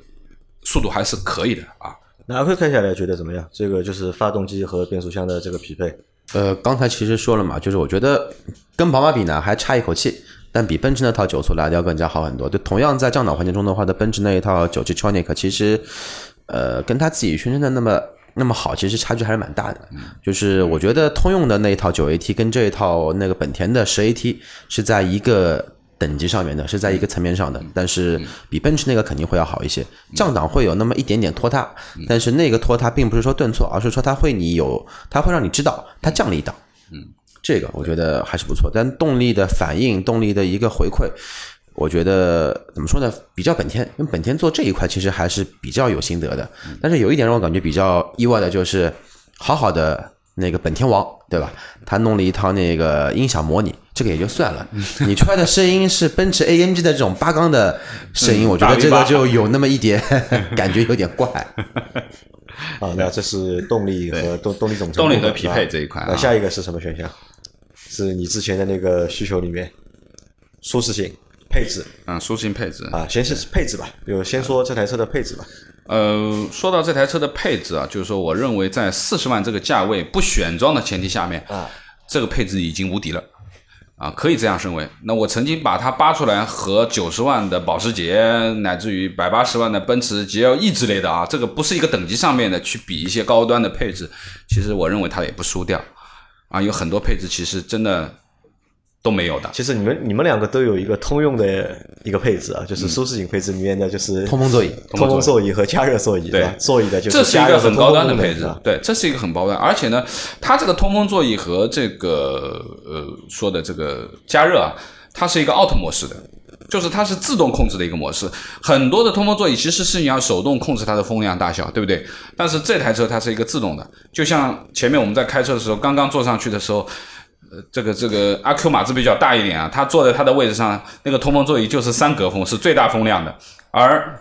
速度还是可以的啊。那阿奎开下来觉得怎么样？这个就是发动机和变速箱的这个匹配。呃，刚才其实说了嘛，就是我觉得跟宝马比呢还差一口气，但比奔驰那套九速来的要更加好很多。就同样在降档环境中的话，的奔驰那一套九七 Tronic 其实，呃，跟他自己宣称的那么那么好，其实差距还是蛮大的。就是我觉得通用的那一套九 AT 跟这一套那个本田的十 AT 是在一个。等级上面的是在一个层面上的，但是比奔驰那个肯定会要好一些。降档会有那么一点点拖沓，但是那个拖沓并不是说顿挫，而是说它会你有，它会让你知道它降了一档。嗯，这个我觉得还是不错。但动力的反应、动力的一个回馈，我觉得怎么说呢？比较本田，因为本田做这一块其实还是比较有心得的。但是有一点让我感觉比较意外的就是，好好的。那个本田王对吧？他弄了一套那个音响模拟，这个也就算了。你出来的声音是奔驰 AMG 的这种八缸的声音，我觉得这个就有那么一点 感觉有点怪。啊，那这是动力和动动力总成动力和匹配这一块。那下一个是什么选项？是你之前的那个需求里面，舒适性、配置。嗯，舒适性配置啊，先是配置吧，就先说这台车的配置吧。呃，说到这台车的配置啊，就是说，我认为在四十万这个价位不选装的前提下面，啊，这个配置已经无敌了，啊，可以这样认为。那我曾经把它扒出来和九十万的保时捷，乃至于百八十万的奔驰 GLE 之类的啊，这个不是一个等级上面的去比一些高端的配置，其实我认为它也不输掉，啊，有很多配置其实真的。都没有的。其实你们你们两个都有一个通用的一个配置啊，就是舒适型配置里面的就是通风座椅、通风座椅和加热座椅，对吧？座椅的就是这是一个很高端的配置，对，这是一个很高端，而且呢，它这个通风座椅和这个呃说的这个加热啊，它是一个 auto 模式的，就是它是自动控制的一个模式。很多的通风座椅其实是你要手动控制它的风量大小，对不对？但是这台车它是一个自动的，就像前面我们在开车的时候，刚刚坐上去的时候。呃，这个这个阿 Q 码子比较大一点啊，他坐在他的位置上，那个通风座椅就是三格风，是最大风量的。而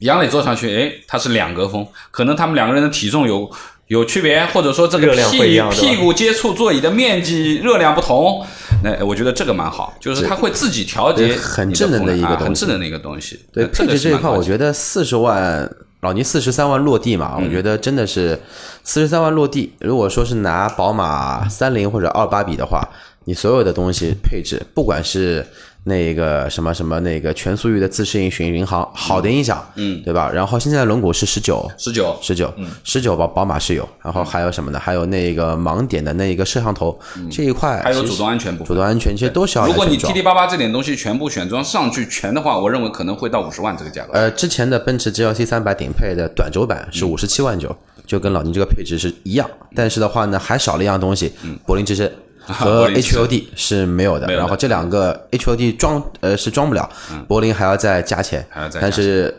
杨磊坐上去，哎，他是两格风，可能他们两个人的体重有 有区别，或者说这个屁屁股接触座椅的面积热量不同。那我觉得这个蛮好，就是它会自己调节，很智能的一个很智能的一个东西。对配置这一块，我觉得四十万。老倪四十三万落地嘛，我觉得真的是四十三万落地。如果说是拿宝马三零或者二八比的话，你所有的东西配置，不管是。那个什么什么那个全速域的自适应巡巡航，好的音响，嗯，对吧？然后现在的轮毂是十九，十九，十九，十九宝宝马是有，然后还有什么呢？还有那个盲点的那个摄像头这一块，还有主动安全部分，主动安全其实都需要。如果你 T T 八八这点东西全部选装上去全的话，我认为可能会到五十万这个价格。呃，之前的奔驰 G L C 三百顶配的短轴版是五十七万九，就跟老倪这个配置是一样，但是的话呢，还少了一样东西，柏林之声。和 HUD 是。没有的，然后这两个 HUD 装呃是装不了，柏林还要再加钱，但是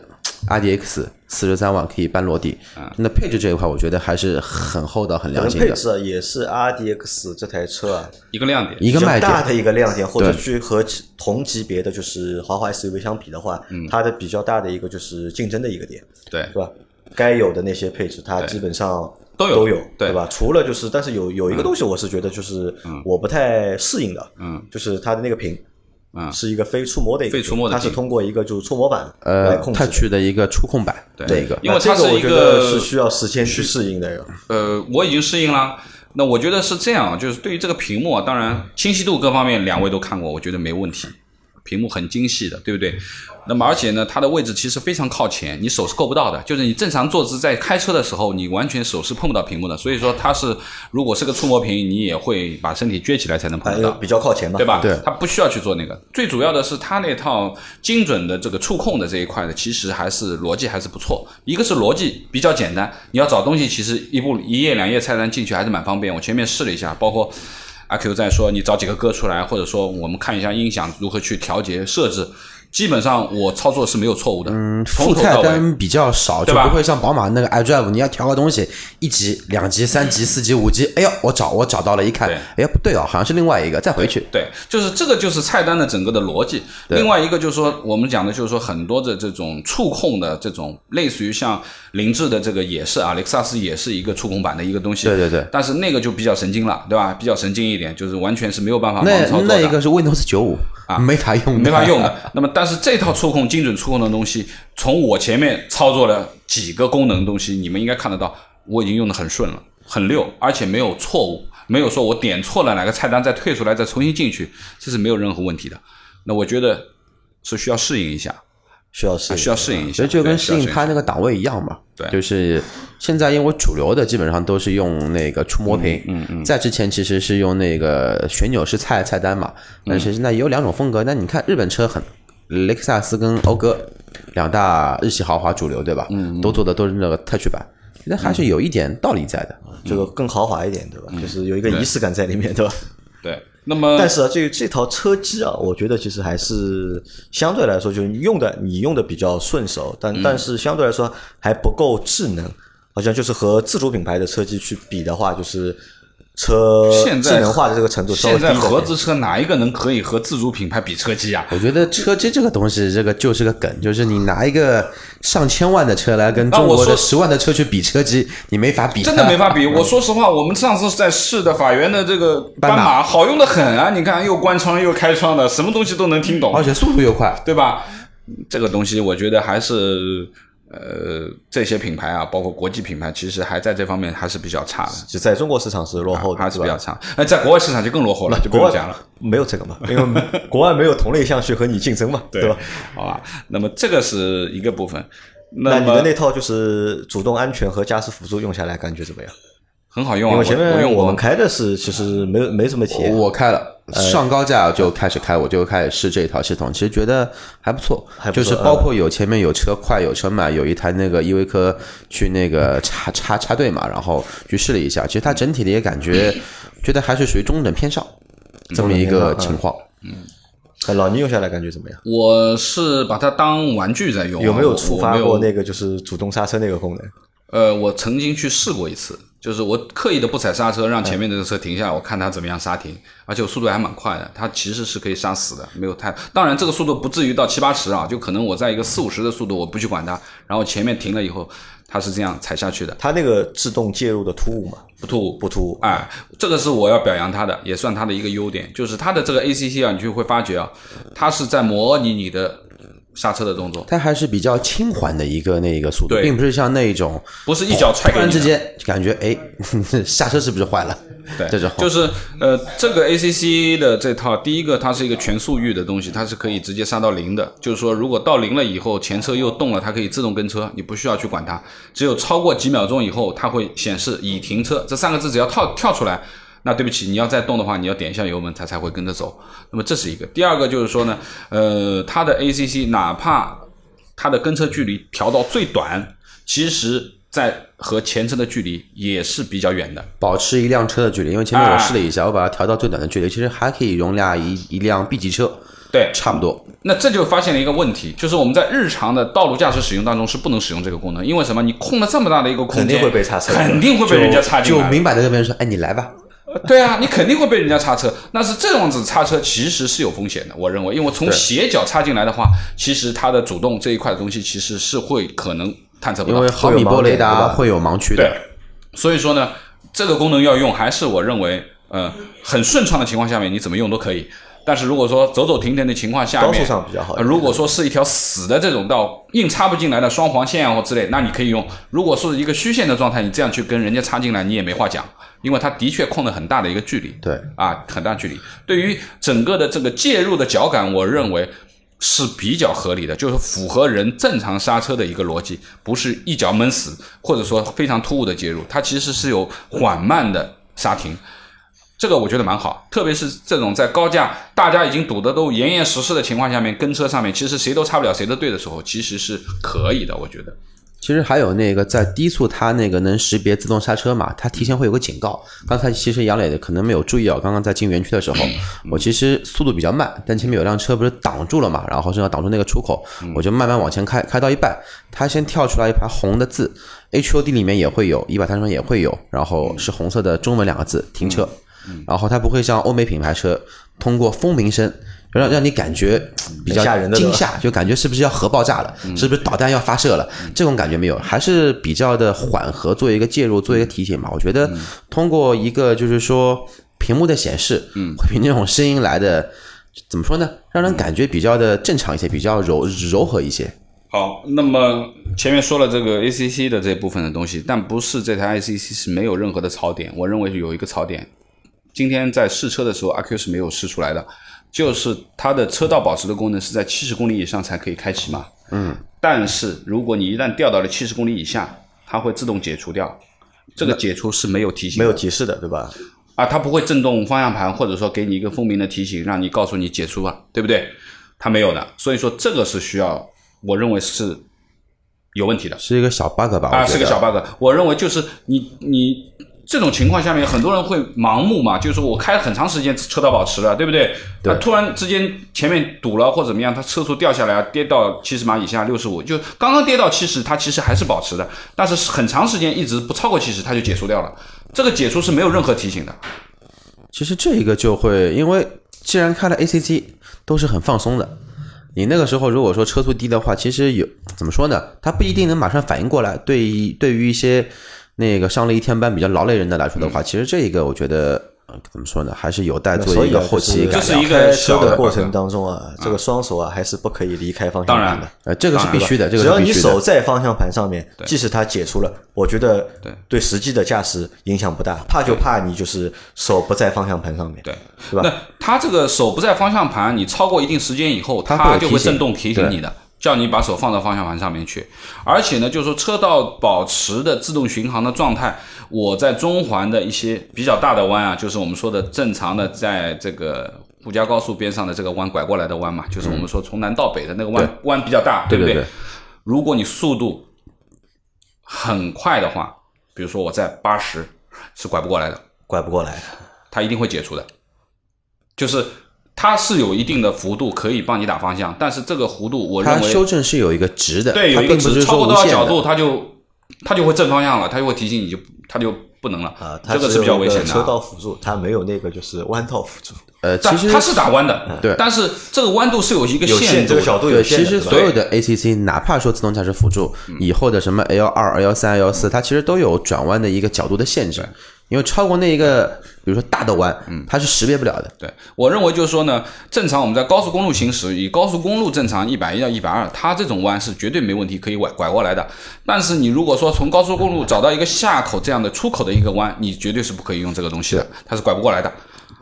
RDX 四十三万可以半落地，那配置这一块我觉得还是很厚道、很良心的。配置也是 RDX 这台车啊一个亮点，一个卖点大的一个亮点，或者去和同级别的就是豪华 SUV 相比的话，它的比较大的一个就是竞争的一个点，对，是吧？该有的那些配置，它基本上。都有，有，对吧？除了就是，但是有有一个东西，我是觉得就是我不太适应的，嗯，就是它的那个屏，嗯，是一个非触摸的一个，非触摸的，它是通过一个就是触摸板呃控制的一个触控板，对，个，因为它是一个是需要时间去适应的。呃，我已经适应了。那我觉得是这样，就是对于这个屏幕，当然清晰度各方面两位都看过，我觉得没问题，屏幕很精细的，对不对？那么而且呢，它的位置其实非常靠前，你手是够不到的。就是你正常坐姿在开车的时候，你完全手是碰不到屏幕的。所以说它是，如果是个触摸屏，你也会把身体撅起来才能碰得到。比较靠前嘛，对吧？对，它不需要去做那个。最主要的是它那套精准的这个触控的这一块呢，其实还是逻辑还是不错。一个是逻辑比较简单，你要找东西其实一步一页两页菜单进去还是蛮方便。我前面试了一下，包括阿 Q 在说你找几个歌出来，或者说我们看一下音响如何去调节设置。基本上我操作是没有错误的。嗯，副菜单比较少，就不会像宝马那个 iDrive，你要调个东西，一级、两级、三级、四级、五级，哎呀，我找我找到了，一看，哎呀不对哦，好像是另外一个，再回去。对，就是这个就是菜单的整个的逻辑。另外一个就是说，我们讲的就是说很多的这种触控的这种，类似于像凌志的这个也是啊，雷克萨斯也是一个触控板的一个东西。对对对。但是那个就比较神经了，对吧？比较神经一点，就是完全是没有办法盲操作的。那那一个是 Windows 九五啊，没法用，没法用的。那么，但是这套触控精准触控的东西，从我前面操作了几个功能东西，你们应该看得到，我已经用的很顺了，很溜，而且没有错误，没有说我点错了哪个菜单再退出来再重新进去，这是没有任何问题的。那我觉得是需要适应一下。需要适应需要适应一下，其实就跟适应它那个档位一样嘛。对，就是现在因为主流的基本上都是用那个触摸屏，嗯嗯，在之前其实是用那个旋钮式菜菜单嘛。但是现在也有两种风格。那你看日本车很，雷克萨斯跟讴歌两大日系豪华主流对吧？嗯，都做的都是那个特区版，那还是有一点道理在的。这个更豪华一点对吧？就是有一个仪式感在里面对吧？对。那么，但是啊，这这套车机啊，我觉得其实还是相对来说，就是用的你用的比较顺手，但但是相对来说还不够智能，好像就是和自主品牌的车机去比的话，就是。车智能化的这个程度，现在合资车哪一个能可以和自主品牌比车机啊？我觉得车机这个东西，这个就是个梗，就是你拿一个上千万的车来跟中国的十万的车去比车机，你没法比，真的没法比。我说实话，我们上次在试的法源的这个斑马，好用的很啊！你看，又关窗又开窗的，什么东西都能听懂，而且速度又快，对吧？这个东西我觉得还是。呃，这些品牌啊，包括国际品牌，其实还在这方面还是比较差的。就在中国市场是落后，还是比较差。那在国外市场就更落后了，就不用讲了。没有这个嘛，因为国外没有同类项去和你竞争嘛，对吧？好吧，那么这个是一个部分。那你的那套就是主动安全和驾驶辅助用下来感觉怎么样？很好用，因为前面我们开的是其实没没什么体验。我开了，上高架就开始开，我就开始试这一套系统，其实觉得还不错。就是包括有前面有车快有车慢，有一台那个依维柯去那个插插插队嘛，然后去试了一下，其实它整体的也感觉 觉得还是属于中等偏上这么一个情况。嗯，老倪用下来感觉怎么样？我是把它当玩具在用，有没有触发过那个就是主动刹车那个功能？呃，我曾经去试过一次。就是我刻意的不踩刹车，让前面这个车停下来，我看它怎么样刹停，而且我速度还蛮快的，它其实是可以刹死的，没有太，当然这个速度不至于到七八十啊，就可能我在一个四五十的速度，我不去管它，然后前面停了以后，它是这样踩下去的。它那个自动介入的突兀吗？不突兀，不突兀。哎，这个是我要表扬它的，也算它的一个优点，就是它的这个 ACC 啊，你就会发觉啊，它是在模拟你的。刹车的动作，它还是比较轻缓的一个那个速度，并不是像那种不是一脚踹，突然之间感觉哎，刹车是不是坏了？对，这种就是呃，这个 ACC 的这套，第一个它是一个全速域的东西，它是可以直接刹到零的。就是说，如果到零了以后，前车又动了，它可以自动跟车，你不需要去管它。只有超过几秒钟以后，它会显示已停车这三个字，只要跳跳出来。那对不起，你要再动的话，你要点一下油门，它才会跟着走。那么这是一个。第二个就是说呢，呃，它的 ACC 哪怕它的跟车距离调到最短，其实在和前车的距离也是比较远的，保持一辆车的距离。因为前面我试了一下，我把它调到最短的距离，其实还可以容纳一一辆 B 级车。对，差不多。那这就发现了一个问题，就是我们在日常的道路驾驶使用当中是不能使用这个功能，因为什么？你空了这么大的一个空间，肯定会被擦车，肯定会被人家擦进来。就明摆着跟别人说，哎，你来吧。对啊，你肯定会被人家擦车。那是这样子擦车，其实是有风险的。我认为，因为从斜角插进来的话，其实它的主动这一块的东西，其实是会可能探测不到。因为毫米波雷达会有盲区的。对，所以说呢，这个功能要用，还是我认为，呃，很顺畅的情况下面，你怎么用都可以。但是如果说走走停停的情况下面，高速上比较好。如果说是一条死的这种道，硬插不进来的双黄线啊或之类，那你可以用。如果是一个虚线的状态，你这样去跟人家插进来，你也没话讲。因为它的确控了很大的一个距离，对啊，很大距离。对于整个的这个介入的脚感，我认为是比较合理的，就是符合人正常刹车的一个逻辑，不是一脚闷死，或者说非常突兀的介入，它其实是有缓慢的刹停，这个我觉得蛮好。特别是这种在高架大家已经堵得都严严实实的情况下面，跟车上面其实谁都插不了谁的队的时候，其实是可以的，我觉得。其实还有那个在低速，它那个能识别自动刹车嘛，它提前会有个警告。刚才其实杨磊可能没有注意啊，刚刚在进园区的时候，我其实速度比较慢，但前面有辆车不是挡住了嘛，然后正好挡住那个出口，我就慢慢往前开，开到一半，它先跳出来一排红的字，HOD 里面也会有，仪表台上也会有，然后是红色的中文两个字停车，然后它不会像欧美品牌车通过蜂鸣声。让让你感觉比较惊吓，就感觉是不是要核爆炸了，是不是导弹要发射了？这种感觉没有，还是比较的缓和，做一个介入，做一个提醒吧。我觉得通过一个就是说屏幕的显示，嗯，会比那种声音来的怎么说呢？让人感觉比较的正常一些，比较柔柔和一些。好，那么前面说了这个 ACC 的这部分的东西，但不是这台 ACC 是没有任何的槽点。我认为有一个槽点，今天在试车的时候，阿 Q 是没有试出来的。就是它的车道保持的功能是在七十公里以上才可以开启嘛？嗯。但是如果你一旦掉到了七十公里以下，它会自动解除掉。这个解除是没有提醒、没有提示的，对吧？啊，它不会震动方向盘，或者说给你一个蜂鸣的提醒，让你告诉你解除啊，对不对？它没有的。所以说这个是需要，我认为是有问题的。是一个小 bug 吧？啊，是个小 bug。我认为就是你你。这种情况下面，很多人会盲目嘛，就是说我开了很长时间车道保持了，对不对？他突然之间前面堵了或怎么样，他车速掉下来，跌到七十码以下，六十五，就刚刚跌到七十，它其实还是保持的，但是很长时间一直不超过七十，它就解除掉了。这个解除是没有任何提醒的。其实这一个就会，因为既然开了 ACC 都是很放松的，你那个时候如果说车速低的话，其实有怎么说呢？它不一定能马上反应过来。对于对于一些。那个上了一天班比较劳累人的来说的话，其实这一个我觉得怎么说呢，还是有待做一个后期改良。开车的过程当中啊，这个双手啊还是不可以离开方向盘的。呃，这个是必须的。这个只要你手在方向盘上面，即使它解除了，我觉得对实际的驾驶影响不大。怕就怕你就是手不在方向盘上面，对，是吧？那它这个手不在方向盘，你超过一定时间以后，它就会震动提醒你的。叫你把手放到方向盘上面去，而且呢，就是说车道保持的自动巡航的状态，我在中环的一些比较大的弯啊，就是我们说的正常的在这个沪嘉高速边上的这个弯拐过来的弯嘛，就是我们说从南到北的那个弯弯比较大，对不对？如果你速度很快的话，比如说我在八十，是拐不过来的，拐不过来。的，它一定会解除的，就是。它是有一定的幅度可以帮你打方向，但是这个弧度我认为它修正是有一个值的，对，有一个值，超过多少角度它就它就会正方向了，它就会提醒你就它就不能了啊，这个是比较危险的。车道辅助它没有那个就是弯道辅助，呃，其实它是打弯的，对，但是这个弯度是有一个限这个角度有限。其实所有的 ACC 哪怕说自动驾驶辅助以后的什么 L 二、L 三、L 四，它其实都有转弯的一个角度的限制。因为超过那一个，比如说大的弯，嗯，它是识别不了的。对我认为就是说呢，正常我们在高速公路行驶，以高速公路正常一百一到一百二，它这种弯是绝对没问题，可以拐拐过来的。但是你如果说从高速公路找到一个下口这样的出口的一个弯，你绝对是不可以用这个东西的，它是拐不过来的。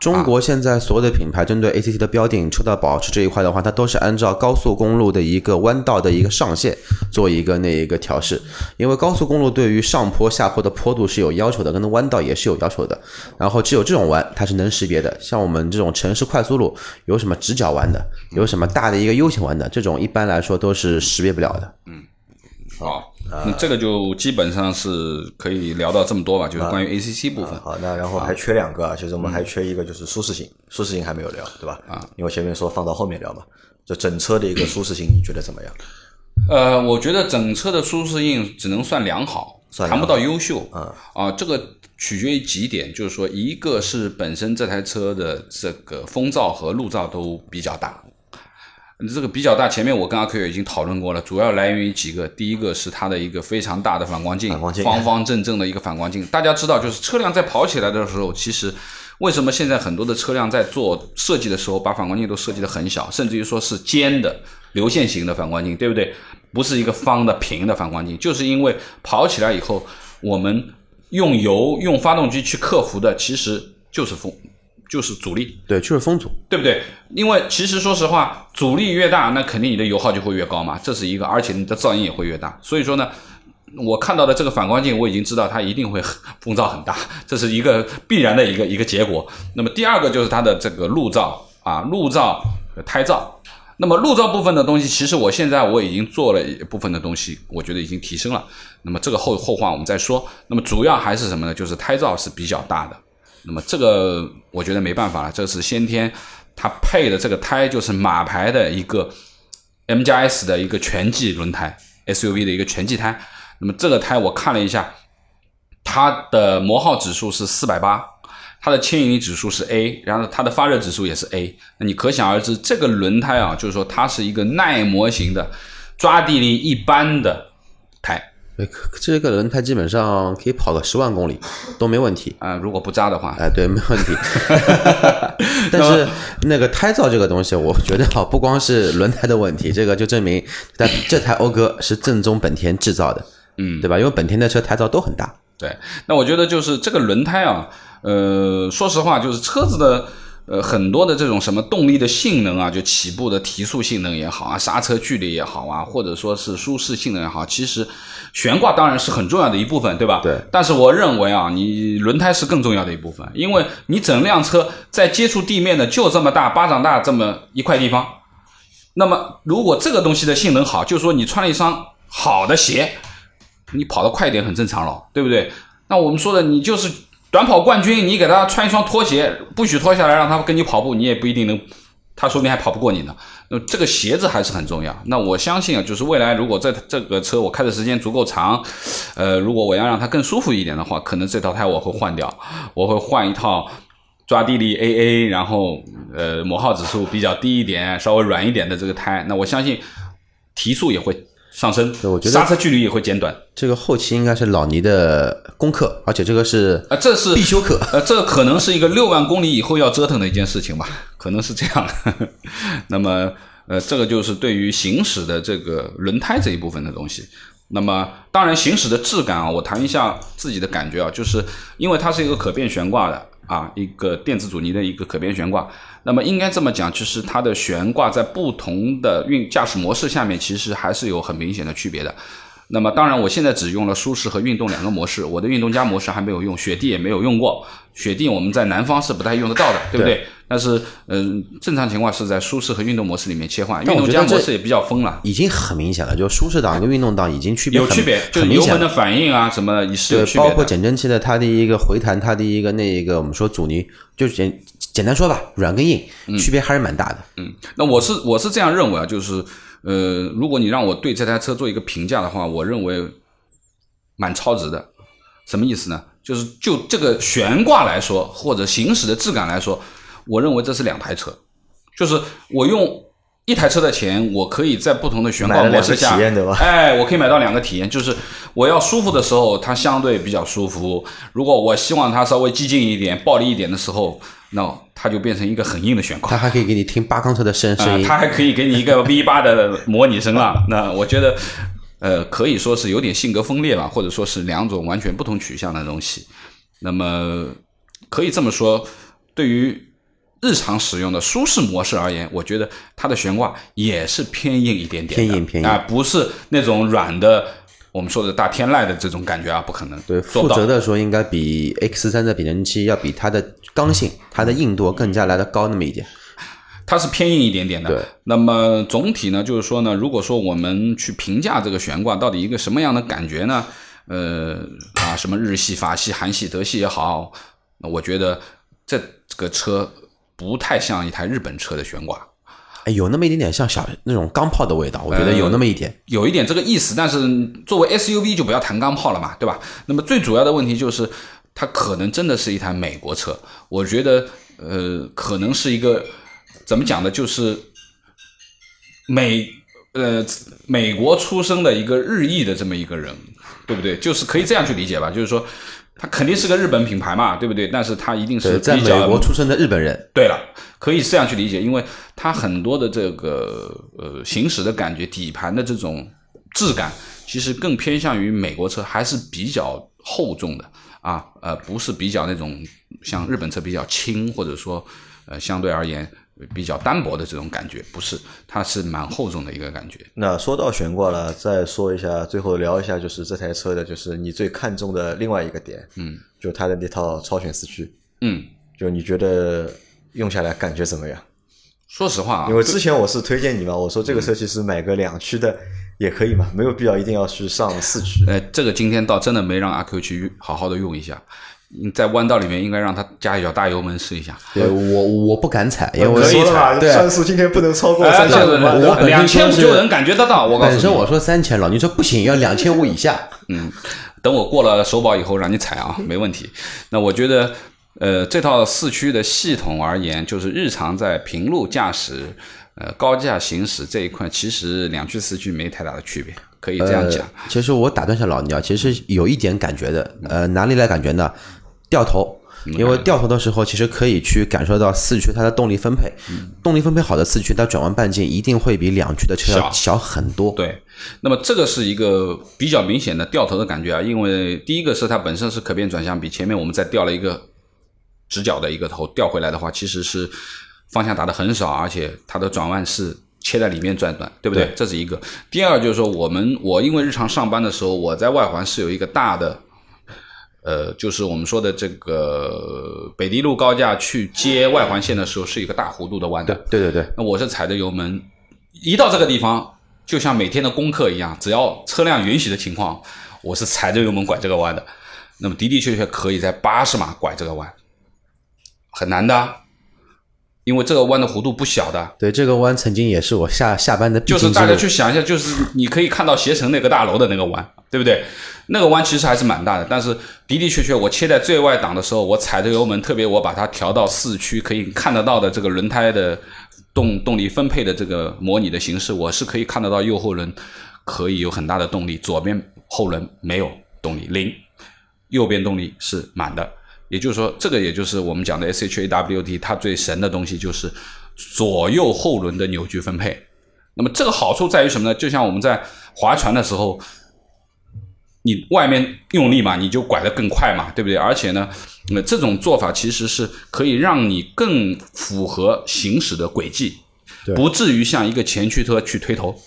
中国现在所有的品牌针对 ACC 的标定、车道保持这一块的话，它都是按照高速公路的一个弯道的一个上限做一个那一个调试。因为高速公路对于上坡、下坡的坡度是有要求的，跟弯道也是有要求的。然后只有这种弯它是能识别的，像我们这种城市快速路，有什么直角弯的，有什么大的一个 U 型弯的，这种一般来说都是识别不了的。嗯。好，那这个就基本上是可以聊到这么多吧，就是关于 ACC 部分。好，那然后还缺两个啊，其实我们还缺一个，就是舒适性，舒适性还没有聊，对吧？啊，因为前面说放到后面聊嘛，就整车的一个舒适性，你觉得怎么样？呃，我觉得整车的舒适性只能算良好，谈不到优秀。啊啊，这个取决于几点，就是说，一个是本身这台车的这个风噪和路噪都比较大。这个比较大，前面我跟阿 Q 已经讨论过了，主要来源于几个。第一个是它的一个非常大的反光镜，方方正正的一个反光镜。大家知道，就是车辆在跑起来的时候，其实为什么现在很多的车辆在做设计的时候，把反光镜都设计的很小，甚至于说是尖的流线型的反光镜，对不对？不是一个方的平的反光镜，就是因为跑起来以后，我们用油用发动机去克服的，其实就是风。就是阻力，对，就是风阻，对不对？因为其实说实话，阻力越大，那肯定你的油耗就会越高嘛，这是一个，而且你的噪音也会越大。所以说呢，我看到的这个反光镜，我已经知道它一定会风噪很大，这是一个必然的一个一个结果。那么第二个就是它的这个路噪啊，路噪、胎噪，那么路噪部分的东西，其实我现在我已经做了一部分的东西，我觉得已经提升了。那么这个后后话我们再说。那么主要还是什么呢？就是胎噪是比较大的。那么这个我觉得没办法了，这是先天它配的这个胎就是马牌的一个 M 加 S 的一个全季轮胎，SUV 的一个全季胎。那么这个胎我看了一下，它的磨耗指数是四百八。它的牵引力指数是 A，然后它的发热指数也是 A，那你可想而知，这个轮胎啊，就是说它是一个耐磨型的，抓地力一般的胎。对，这个轮胎基本上可以跑个十万公里都没问题 啊，如果不扎的话。哎，对，没问题。但是那个胎噪这个东西，我觉得啊，不光是轮胎的问题，这个就证明，但这台讴歌是正宗本田制造的，嗯，对吧？因为本田的车胎噪都很大。对，那我觉得就是这个轮胎啊。呃，说实话，就是车子的呃很多的这种什么动力的性能啊，就起步的提速性能也好啊，刹车距离也好啊，或者说是舒适性能也好，其实悬挂当然是很重要的一部分，对吧？对。但是我认为啊，你轮胎是更重要的一部分，因为你整辆车在接触地面的就这么大巴掌大这么一块地方，那么如果这个东西的性能好，就是说你穿了一双好的鞋，你跑得快一点很正常了，对不对？那我们说的你就是。短跑冠军，你给他穿一双拖鞋，不许脱下来让他跟你跑步，你也不一定能，他说不定还跑不过你呢。那这个鞋子还是很重要。那我相信啊，就是未来如果这这个车我开的时间足够长，呃，如果我要让它更舒服一点的话，可能这套胎我会换掉，我会换一套抓地力 AA，然后呃磨耗指数比较低一点、稍微软一点的这个胎。那我相信提速也会。上升，我觉得刹车距离也会减短。这个后期应该是老倪的功课，而且这个是啊，这是必修课。呃，这可能是一个六万公里以后要折腾的一件事情吧，可能是这样。那么，呃，这个就是对于行驶的这个轮胎这一部分的东西。那么，当然行驶的质感啊，我谈一下自己的感觉啊，就是因为它是一个可变悬挂的。啊，一个电子阻尼的一个可变悬挂，那么应该这么讲，就是它的悬挂在不同的运驾驶模式下面，其实还是有很明显的区别的。那么当然，我现在只用了舒适和运动两个模式，我的运动加模式还没有用，雪地也没有用过。雪地我们在南方是不太用得到的，对不对？但是，嗯，正常情况是在舒适和运动模式里面切换，运动加模式也比较疯了，已经很明显了。就舒适档跟运动档已经区别有区别，就油门的反应啊什么也是有区别包括减震器的它的一个回弹，它的一个那个我们说阻尼，就简简单说吧，软跟硬区别还是蛮大的。嗯，那我是我是这样认为啊，就是呃，如果你让我对这台车做一个评价的话，我认为蛮超值的。什么意思呢？就是就这个悬挂来说，或者行驶的质感来说。我认为这是两台车，就是我用一台车的钱，我可以在不同的悬挂模式下，哎，我可以买到两个体验。就是我要舒服的时候，它相对比较舒服；如果我希望它稍微激进一点、暴力一点的时候，那它就变成一个很硬的悬挂。它还可以给你听八缸车的声声音，它还可以给你一个 V 八的模拟声浪。那我觉得，呃，可以说是有点性格分裂吧，或者说是两种完全不同取向的东西。那么可以这么说，对于。日常使用的舒适模式而言，我觉得它的悬挂也是偏硬一点点，偏硬偏硬啊，不是那种软的，我们说的大天籁的这种感觉啊，不可能。对，负责的说应该比 X 三的比人七要比它的刚性、它的硬度更加来的高那么一点。它是偏硬一点点的。对。那么总体呢，就是说呢，如果说我们去评价这个悬挂到底一个什么样的感觉呢？呃啊，什么日系、法系、韩系、德系也好，那我觉得这这个车。不太像一台日本车的悬挂，哎，有那么一点点像小那种钢炮的味道，我觉得有那么一点，有一点这个意思。但是作为 SUV 就不要谈钢炮了嘛，对吧？那么最主要的问题就是，它可能真的是一台美国车。我觉得，呃，可能是一个怎么讲呢？就是美呃美国出生的一个日裔的这么一个人，对不对？就是可以这样去理解吧？就是说。它肯定是个日本品牌嘛，对不对？但是它一定是在美国出生的日本人。对了，可以这样去理解，因为它很多的这个呃行驶的感觉，底盘的这种质感，其实更偏向于美国车，还是比较厚重的啊，呃，不是比较那种像日本车比较轻，或者说呃相对而言。比较单薄的这种感觉，不是，它是蛮厚重的一个感觉。那说到悬挂了，再说一下，最后聊一下，就是这台车的，就是你最看重的另外一个点，嗯，就它的那套超选四驱，嗯，就你觉得用下来感觉怎么样？说实话啊，因为之前我是推荐你嘛，我说这个车其实买个两驱的也可以嘛，没有必要一定要去上四驱。呃，这个今天倒真的没让阿 Q 去好好的用一下。你在弯道里面应该让他加一脚大油门试一下。对我我不敢踩，因为我可以说了吧，对转速今天不能超过哎，三千五嘛。对对对，对吧我两千五就能感觉得到。我告诉你，本身我说三千了，你说不行，要两千五以下。嗯，等我过了首保以后让你踩啊，没问题。那我觉得，呃，这套四驱的系统而言，就是日常在平路驾驶、呃高架行驶这一块，其实两驱四驱没太大的区别，可以这样讲。呃其实我打断一下老倪啊，其实有一点感觉的。呃，哪里来感觉呢？掉头，因为掉头的时候，其实可以去感受到四驱它的动力分配。动力分配好的四驱，它转弯半径一定会比两驱的车要小小很多。对，那么这个是一个比较明显的掉头的感觉啊，因为第一个是它本身是可变转向，比前面我们再掉了一个直角的一个头掉回来的话，其实是方向打的很少，而且它的转弯是切在里面转转，对不对？对这是一个。第二就是说，我们我因为日常上班的时候，我在外环是有一个大的。呃，就是我们说的这个北堤路高架去接外环线的时候，是一个大弧度的弯的。对对对，那我是踩着油门，一到这个地方，就像每天的功课一样，只要车辆允许的情况，我是踩着油门拐这个弯的。那么的的确确可以在八十码拐这个弯，很难的啊，因为这个弯的弧度不小的。对这个弯曾经也是我下下班的必就是大家。去想一下，就是你可以看到携程那个大楼的那个弯，对不对？那个弯其实还是蛮大的，但是的的确确，我切在最外档的时候，我踩着油门，特别我把它调到四驱，可以看得到的这个轮胎的动动力分配的这个模拟的形式，我是可以看得到右后轮可以有很大的动力，左边后轮没有动力零，右边动力是满的。也就是说，这个也就是我们讲的 SHAWT 它最神的东西，就是左右后轮的扭矩分配。那么这个好处在于什么呢？就像我们在划船的时候，你外面用力嘛，你就拐得更快嘛，对不对？而且呢，那这种做法其实是可以让你更符合行驶的轨迹，不至于像一个前驱车去推头。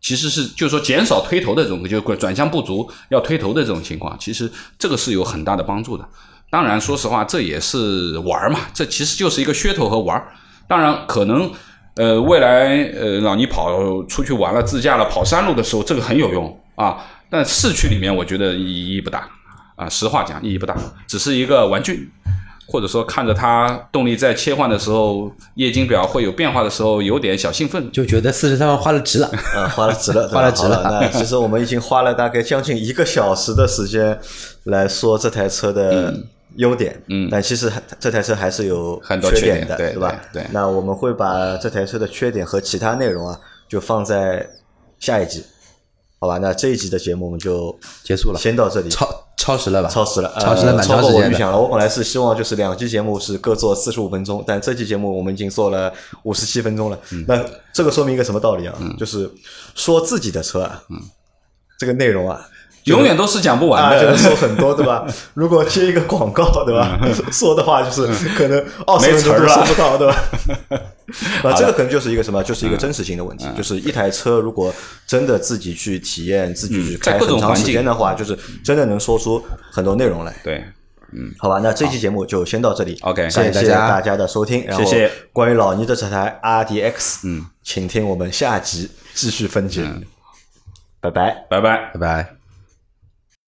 其实是就是说减少推头的这种，就是转向不足要推头的这种情况，其实这个是有很大的帮助的。当然，说实话，这也是玩儿嘛，这其实就是一个噱头和玩儿。当然，可能呃未来呃让你跑出去玩了、自驾了、跑山路的时候，这个很有用啊。但市区里面，我觉得意义不大啊。实话讲，意义不大，只是一个玩具，或者说看着它动力在切换的时候，液晶表会有变化的时候，有点小兴奋。就觉得四十三万花了值了。啊，花了值了，花了值了好那其实我们已经花了大概将近一个小时的时间来说这台车的优点，嗯但其实这台车还是有很多缺点的，对吧？对对那我们会把这台车的缺点和其他内容啊，就放在下一集，好吧？那这一集的节目我们就结束了先到这里。超超时了吧？超时了，呃超时了蛮超长时间的。过我预想了。我本来是希望就是两期节目是各做四十五分钟，但这期节目我们已经做了五十七分钟了。嗯那这个说明一个什么道理啊？就是说自己的车啊，嗯这个内容啊，永远都是讲不完的，就能的。说很多，对吧？如果接一个广告，对吧？说的话就是可能二十分钟都没词儿了说不到，对吧？啊，这个可能就是一个什么？就是一个真实性的问题。就是一台车，如果真的自己去体验、自己去开很长时间的话，就是真的能说出很多内容来。对，嗯好吧，那这期节目就先到这里。OK，谢谢谢大家大家的收听。然后谢谢关于老倪的这台 RDX，嗯，请听我们下集继续分解。拜拜。拜拜。拜拜。